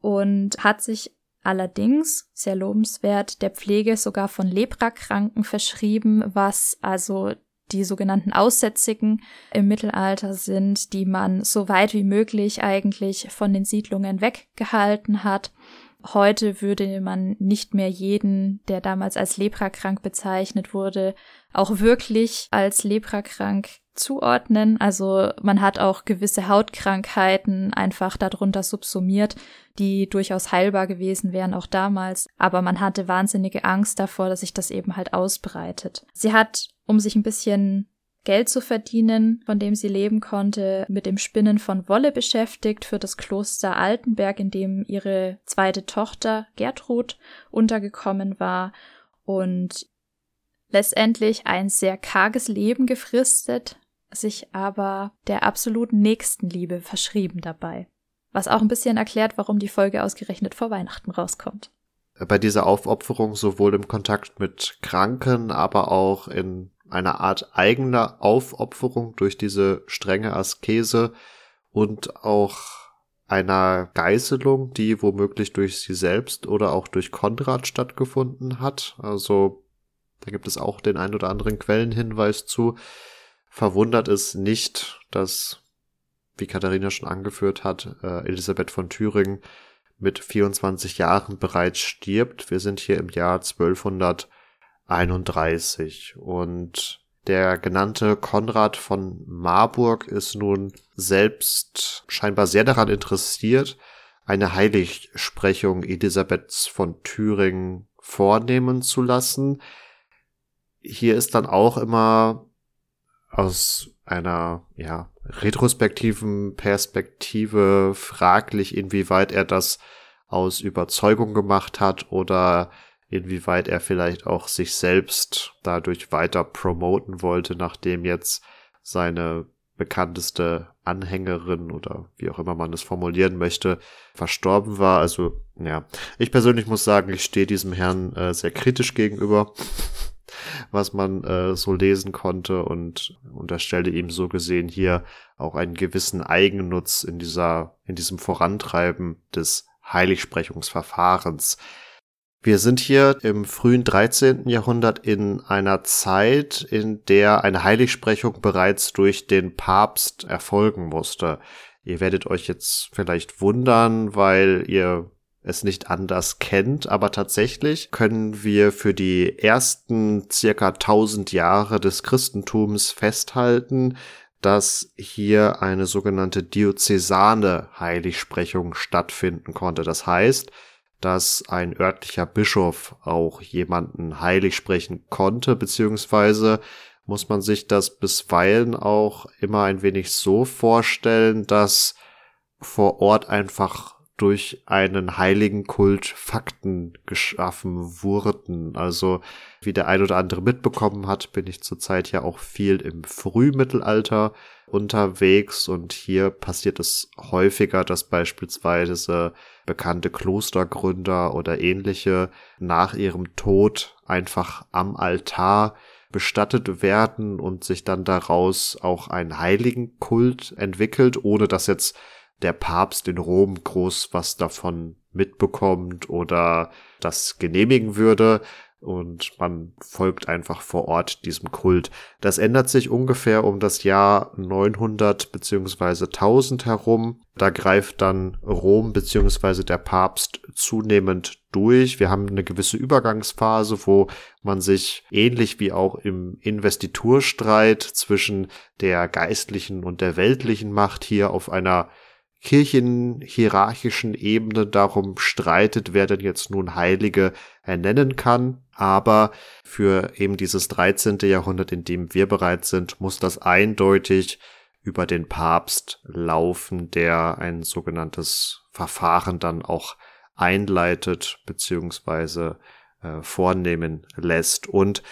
und hat sich allerdings, sehr lobenswert, der Pflege sogar von Leprakranken verschrieben, was also die sogenannten Aussätzigen im Mittelalter sind, die man so weit wie möglich eigentlich von den Siedlungen weggehalten hat. Heute würde man nicht mehr jeden, der damals als leprakrank bezeichnet wurde, auch wirklich als leprakrank zuordnen. Also man hat auch gewisse Hautkrankheiten einfach darunter subsumiert, die durchaus heilbar gewesen wären auch damals. Aber man hatte wahnsinnige Angst davor, dass sich das eben halt ausbreitet. Sie hat, um sich ein bisschen Geld zu verdienen, von dem sie leben konnte, mit dem Spinnen von Wolle beschäftigt für das Kloster Altenberg, in dem ihre zweite Tochter Gertrud untergekommen war und letztendlich ein sehr karges Leben gefristet, sich aber der absoluten Nächstenliebe verschrieben dabei. Was auch ein bisschen erklärt, warum die Folge ausgerechnet vor Weihnachten rauskommt. Bei dieser Aufopferung sowohl im Kontakt mit Kranken, aber auch in einer Art eigener Aufopferung durch diese strenge Askese und auch einer Geißelung, die womöglich durch sie selbst oder auch durch Konrad stattgefunden hat. Also da gibt es auch den ein oder anderen Quellenhinweis zu verwundert es nicht, dass, wie Katharina schon angeführt hat, äh, Elisabeth von Thüringen mit 24 Jahren bereits stirbt. Wir sind hier im Jahr 1231 und der genannte Konrad von Marburg ist nun selbst scheinbar sehr daran interessiert, eine Heiligsprechung Elisabeths von Thüringen vornehmen zu lassen. Hier ist dann auch immer aus einer ja, retrospektiven Perspektive fraglich, inwieweit er das aus Überzeugung gemacht hat oder inwieweit er vielleicht auch sich selbst dadurch weiter promoten wollte, nachdem jetzt seine bekannteste Anhängerin oder wie auch immer man es formulieren möchte, verstorben war. Also ja, ich persönlich muss sagen, ich stehe diesem Herrn äh, sehr kritisch gegenüber was man äh, so lesen konnte und unterstelle ihm so gesehen hier auch einen gewissen Eigennutz in dieser, in diesem Vorantreiben des Heiligsprechungsverfahrens. Wir sind hier im frühen 13. Jahrhundert in einer Zeit, in der eine Heiligsprechung bereits durch den Papst erfolgen musste. Ihr werdet euch jetzt vielleicht wundern, weil ihr es nicht anders kennt, aber tatsächlich können wir für die ersten circa 1000 Jahre des Christentums festhalten, dass hier eine sogenannte diözesane Heiligsprechung stattfinden konnte. Das heißt, dass ein örtlicher Bischof auch jemanden heilig sprechen konnte, beziehungsweise muss man sich das bisweilen auch immer ein wenig so vorstellen, dass vor Ort einfach durch einen heiligen Kult Fakten geschaffen wurden. Also wie der ein oder andere mitbekommen hat, bin ich zurzeit ja auch viel im Frühmittelalter unterwegs und hier passiert es häufiger, dass beispielsweise bekannte Klostergründer oder ähnliche nach ihrem Tod einfach am Altar bestattet werden und sich dann daraus auch ein Heiligenkult entwickelt, ohne dass jetzt der Papst in Rom groß was davon mitbekommt oder das genehmigen würde und man folgt einfach vor Ort diesem Kult. Das ändert sich ungefähr um das Jahr 900 beziehungsweise 1000 herum. Da greift dann Rom beziehungsweise der Papst zunehmend durch. Wir haben eine gewisse Übergangsphase, wo man sich ähnlich wie auch im Investiturstreit zwischen der geistlichen und der weltlichen Macht hier auf einer kirchenhierarchischen Ebene darum streitet, wer denn jetzt nun Heilige ernennen kann. Aber für eben dieses 13. Jahrhundert, in dem wir bereit sind, muss das eindeutig über den Papst laufen, der ein sogenanntes Verfahren dann auch einleitet beziehungsweise äh, vornehmen lässt. Und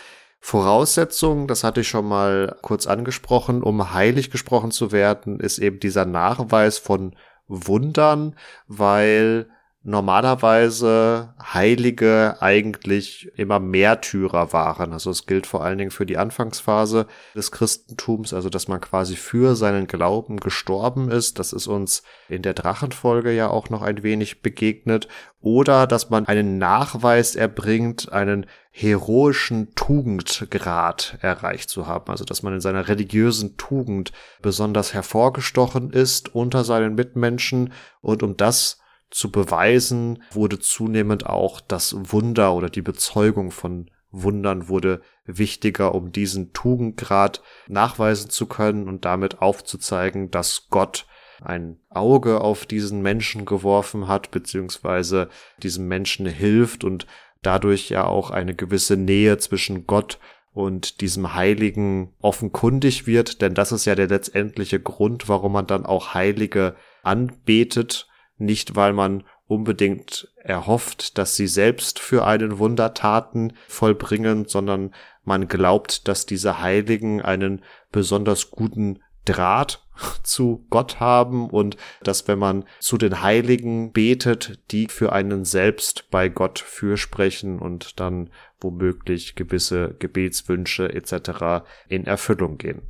Voraussetzung, das hatte ich schon mal kurz angesprochen, um heilig gesprochen zu werden, ist eben dieser Nachweis von Wundern, weil normalerweise Heilige eigentlich immer Märtyrer waren. Also es gilt vor allen Dingen für die Anfangsphase des Christentums, also dass man quasi für seinen Glauben gestorben ist. Das ist uns in der Drachenfolge ja auch noch ein wenig begegnet. Oder dass man einen Nachweis erbringt, einen heroischen Tugendgrad erreicht zu haben. Also dass man in seiner religiösen Tugend besonders hervorgestochen ist unter seinen Mitmenschen und um das zu beweisen, wurde zunehmend auch das Wunder oder die Bezeugung von Wundern wurde wichtiger, um diesen Tugendgrad nachweisen zu können und damit aufzuzeigen, dass Gott ein Auge auf diesen Menschen geworfen hat, beziehungsweise diesem Menschen hilft und dadurch ja auch eine gewisse Nähe zwischen Gott und diesem Heiligen offenkundig wird, denn das ist ja der letztendliche Grund, warum man dann auch Heilige anbetet, nicht weil man unbedingt erhofft, dass sie selbst für einen Wundertaten vollbringen, sondern man glaubt, dass diese Heiligen einen besonders guten Draht zu Gott haben und dass wenn man zu den Heiligen betet, die für einen selbst bei Gott fürsprechen und dann womöglich gewisse Gebetswünsche etc. in Erfüllung gehen.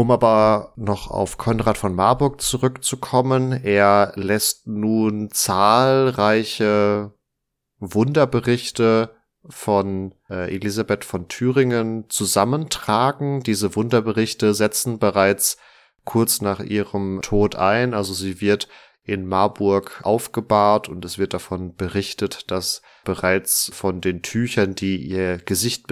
Um aber noch auf Konrad von Marburg zurückzukommen, er lässt nun zahlreiche Wunderberichte von äh, Elisabeth von Thüringen zusammentragen. Diese Wunderberichte setzen bereits kurz nach ihrem Tod ein, also sie wird in Marburg aufgebahrt und es wird davon berichtet, dass bereits von den Tüchern, die ihr Gesicht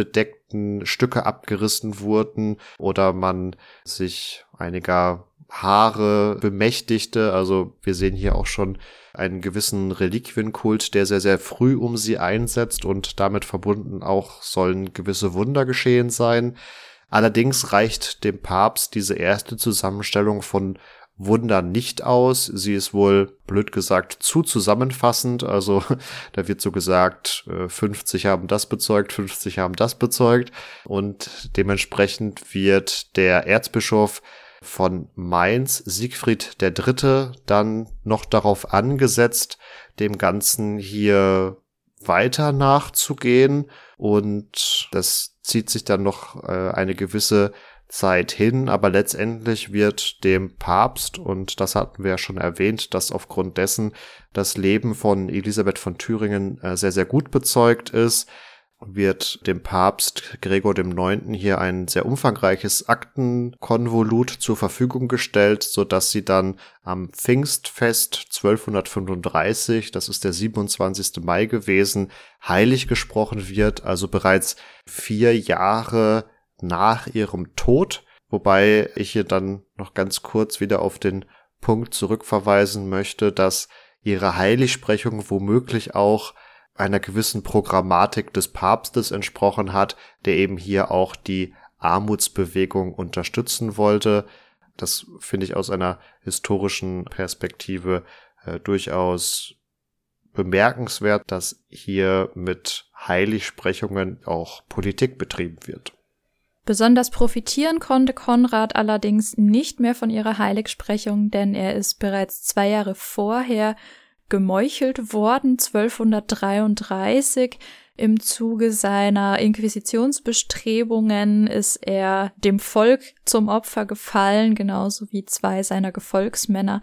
bedeckten, Stücke abgerissen wurden oder man sich einiger Haare bemächtigte. Also wir sehen hier auch schon einen gewissen Reliquienkult, der sehr, sehr früh um sie einsetzt und damit verbunden auch sollen gewisse Wunder geschehen sein. Allerdings reicht dem Papst diese erste Zusammenstellung von Wunder nicht aus. Sie ist wohl, blöd gesagt, zu zusammenfassend. Also da wird so gesagt, 50 äh, haben das bezeugt, 50 haben das bezeugt. Und dementsprechend wird der Erzbischof von Mainz, Siegfried III., dann noch darauf angesetzt, dem Ganzen hier weiter nachzugehen. Und das zieht sich dann noch äh, eine gewisse Zeit hin, aber letztendlich wird dem Papst, und das hatten wir ja schon erwähnt, dass aufgrund dessen das Leben von Elisabeth von Thüringen äh, sehr, sehr gut bezeugt ist, wird dem Papst Gregor dem Neunten hier ein sehr umfangreiches Aktenkonvolut zur Verfügung gestellt, so dass sie dann am Pfingstfest 1235, das ist der 27. Mai gewesen, heilig gesprochen wird, also bereits vier Jahre nach ihrem Tod, wobei ich hier dann noch ganz kurz wieder auf den Punkt zurückverweisen möchte, dass ihre Heiligsprechung womöglich auch einer gewissen Programmatik des Papstes entsprochen hat, der eben hier auch die Armutsbewegung unterstützen wollte. Das finde ich aus einer historischen Perspektive äh, durchaus bemerkenswert, dass hier mit Heiligsprechungen auch Politik betrieben wird. Besonders profitieren konnte Konrad allerdings nicht mehr von ihrer Heiligsprechung, denn er ist bereits zwei Jahre vorher gemeuchelt worden, 1233. Im Zuge seiner Inquisitionsbestrebungen ist er dem Volk zum Opfer gefallen, genauso wie zwei seiner Gefolgsmänner,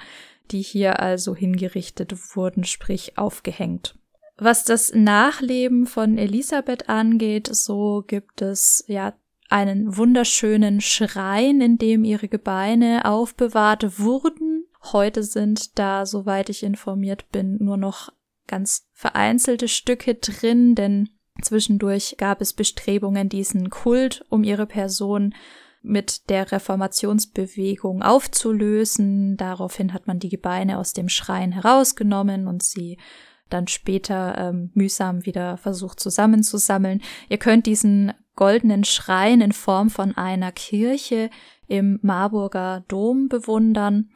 die hier also hingerichtet wurden, sprich aufgehängt. Was das Nachleben von Elisabeth angeht, so gibt es ja einen wunderschönen Schrein, in dem ihre Gebeine aufbewahrt wurden. Heute sind da, soweit ich informiert bin, nur noch ganz vereinzelte Stücke drin, denn zwischendurch gab es Bestrebungen, diesen Kult um ihre Person mit der Reformationsbewegung aufzulösen. Daraufhin hat man die Gebeine aus dem Schrein herausgenommen und sie dann später ähm, mühsam wieder versucht zusammenzusammeln. Ihr könnt diesen goldenen Schrein in Form von einer Kirche im Marburger Dom bewundern.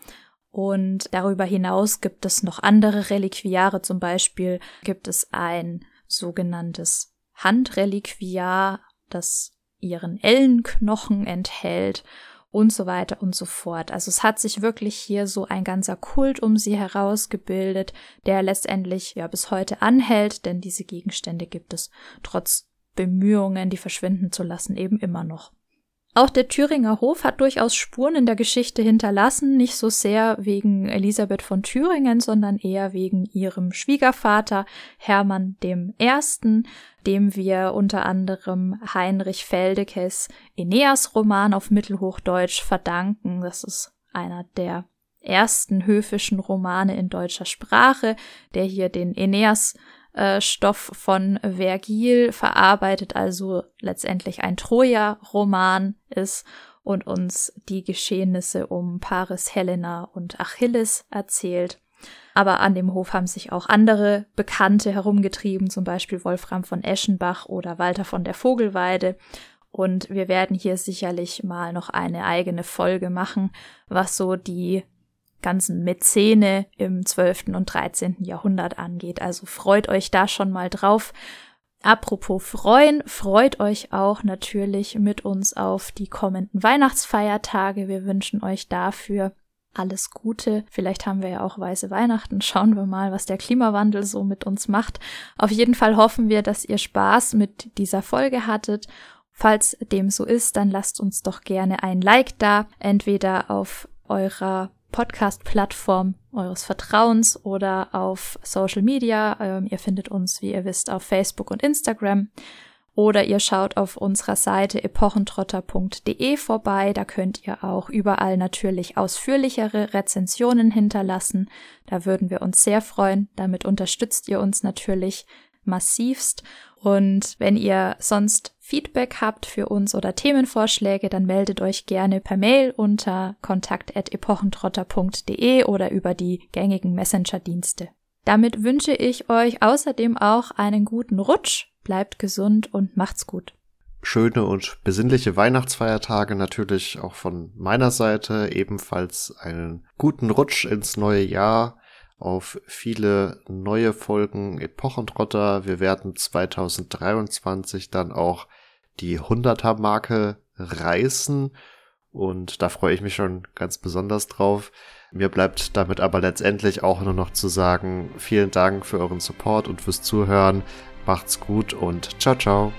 Und darüber hinaus gibt es noch andere Reliquiare. Zum Beispiel gibt es ein sogenanntes Handreliquiar, das ihren Ellenknochen enthält und so weiter und so fort. Also es hat sich wirklich hier so ein ganzer Kult um sie herausgebildet, der letztendlich ja bis heute anhält, denn diese Gegenstände gibt es trotz Bemühungen, die verschwinden zu lassen, eben immer noch. Auch der Thüringer Hof hat durchaus Spuren in der Geschichte hinterlassen, nicht so sehr wegen Elisabeth von Thüringen, sondern eher wegen ihrem Schwiegervater Hermann I., dem wir unter anderem Heinrich Feldekes Aeneas-Roman auf Mittelhochdeutsch verdanken. Das ist einer der ersten höfischen Romane in deutscher Sprache, der hier den Aeneas äh, Stoff von Vergil verarbeitet, also letztendlich ein Troja-Roman ist und uns die Geschehnisse um Paris, Helena und Achilles erzählt. Aber an dem Hof haben sich auch andere Bekannte herumgetrieben, zum Beispiel Wolfram von Eschenbach oder Walter von der Vogelweide. Und wir werden hier sicherlich mal noch eine eigene Folge machen, was so die ganzen Mäzene im 12. und 13. Jahrhundert angeht. Also freut euch da schon mal drauf. Apropos freuen, freut euch auch natürlich mit uns auf die kommenden Weihnachtsfeiertage. Wir wünschen euch dafür alles Gute. Vielleicht haben wir ja auch weiße Weihnachten. Schauen wir mal, was der Klimawandel so mit uns macht. Auf jeden Fall hoffen wir, dass ihr Spaß mit dieser Folge hattet. Falls dem so ist, dann lasst uns doch gerne ein Like da, entweder auf eurer Podcast-Plattform eures Vertrauens oder auf Social Media. Ähm, ihr findet uns, wie ihr wisst, auf Facebook und Instagram. Oder ihr schaut auf unserer Seite epochentrotter.de vorbei. Da könnt ihr auch überall natürlich ausführlichere Rezensionen hinterlassen. Da würden wir uns sehr freuen. Damit unterstützt ihr uns natürlich massivst. Und wenn ihr sonst Feedback habt für uns oder Themenvorschläge, dann meldet euch gerne per Mail unter kontakt.epochentrotter.de oder über die gängigen Messenger-Dienste. Damit wünsche ich euch außerdem auch einen guten Rutsch, bleibt gesund und macht's gut. Schöne und besinnliche Weihnachtsfeiertage natürlich auch von meiner Seite, ebenfalls einen guten Rutsch ins neue Jahr auf viele neue Folgen Epochentrotter. Wir werden 2023 dann auch die 100er Marke reißen und da freue ich mich schon ganz besonders drauf. Mir bleibt damit aber letztendlich auch nur noch zu sagen, vielen Dank für euren Support und fürs Zuhören. Macht's gut und ciao, ciao.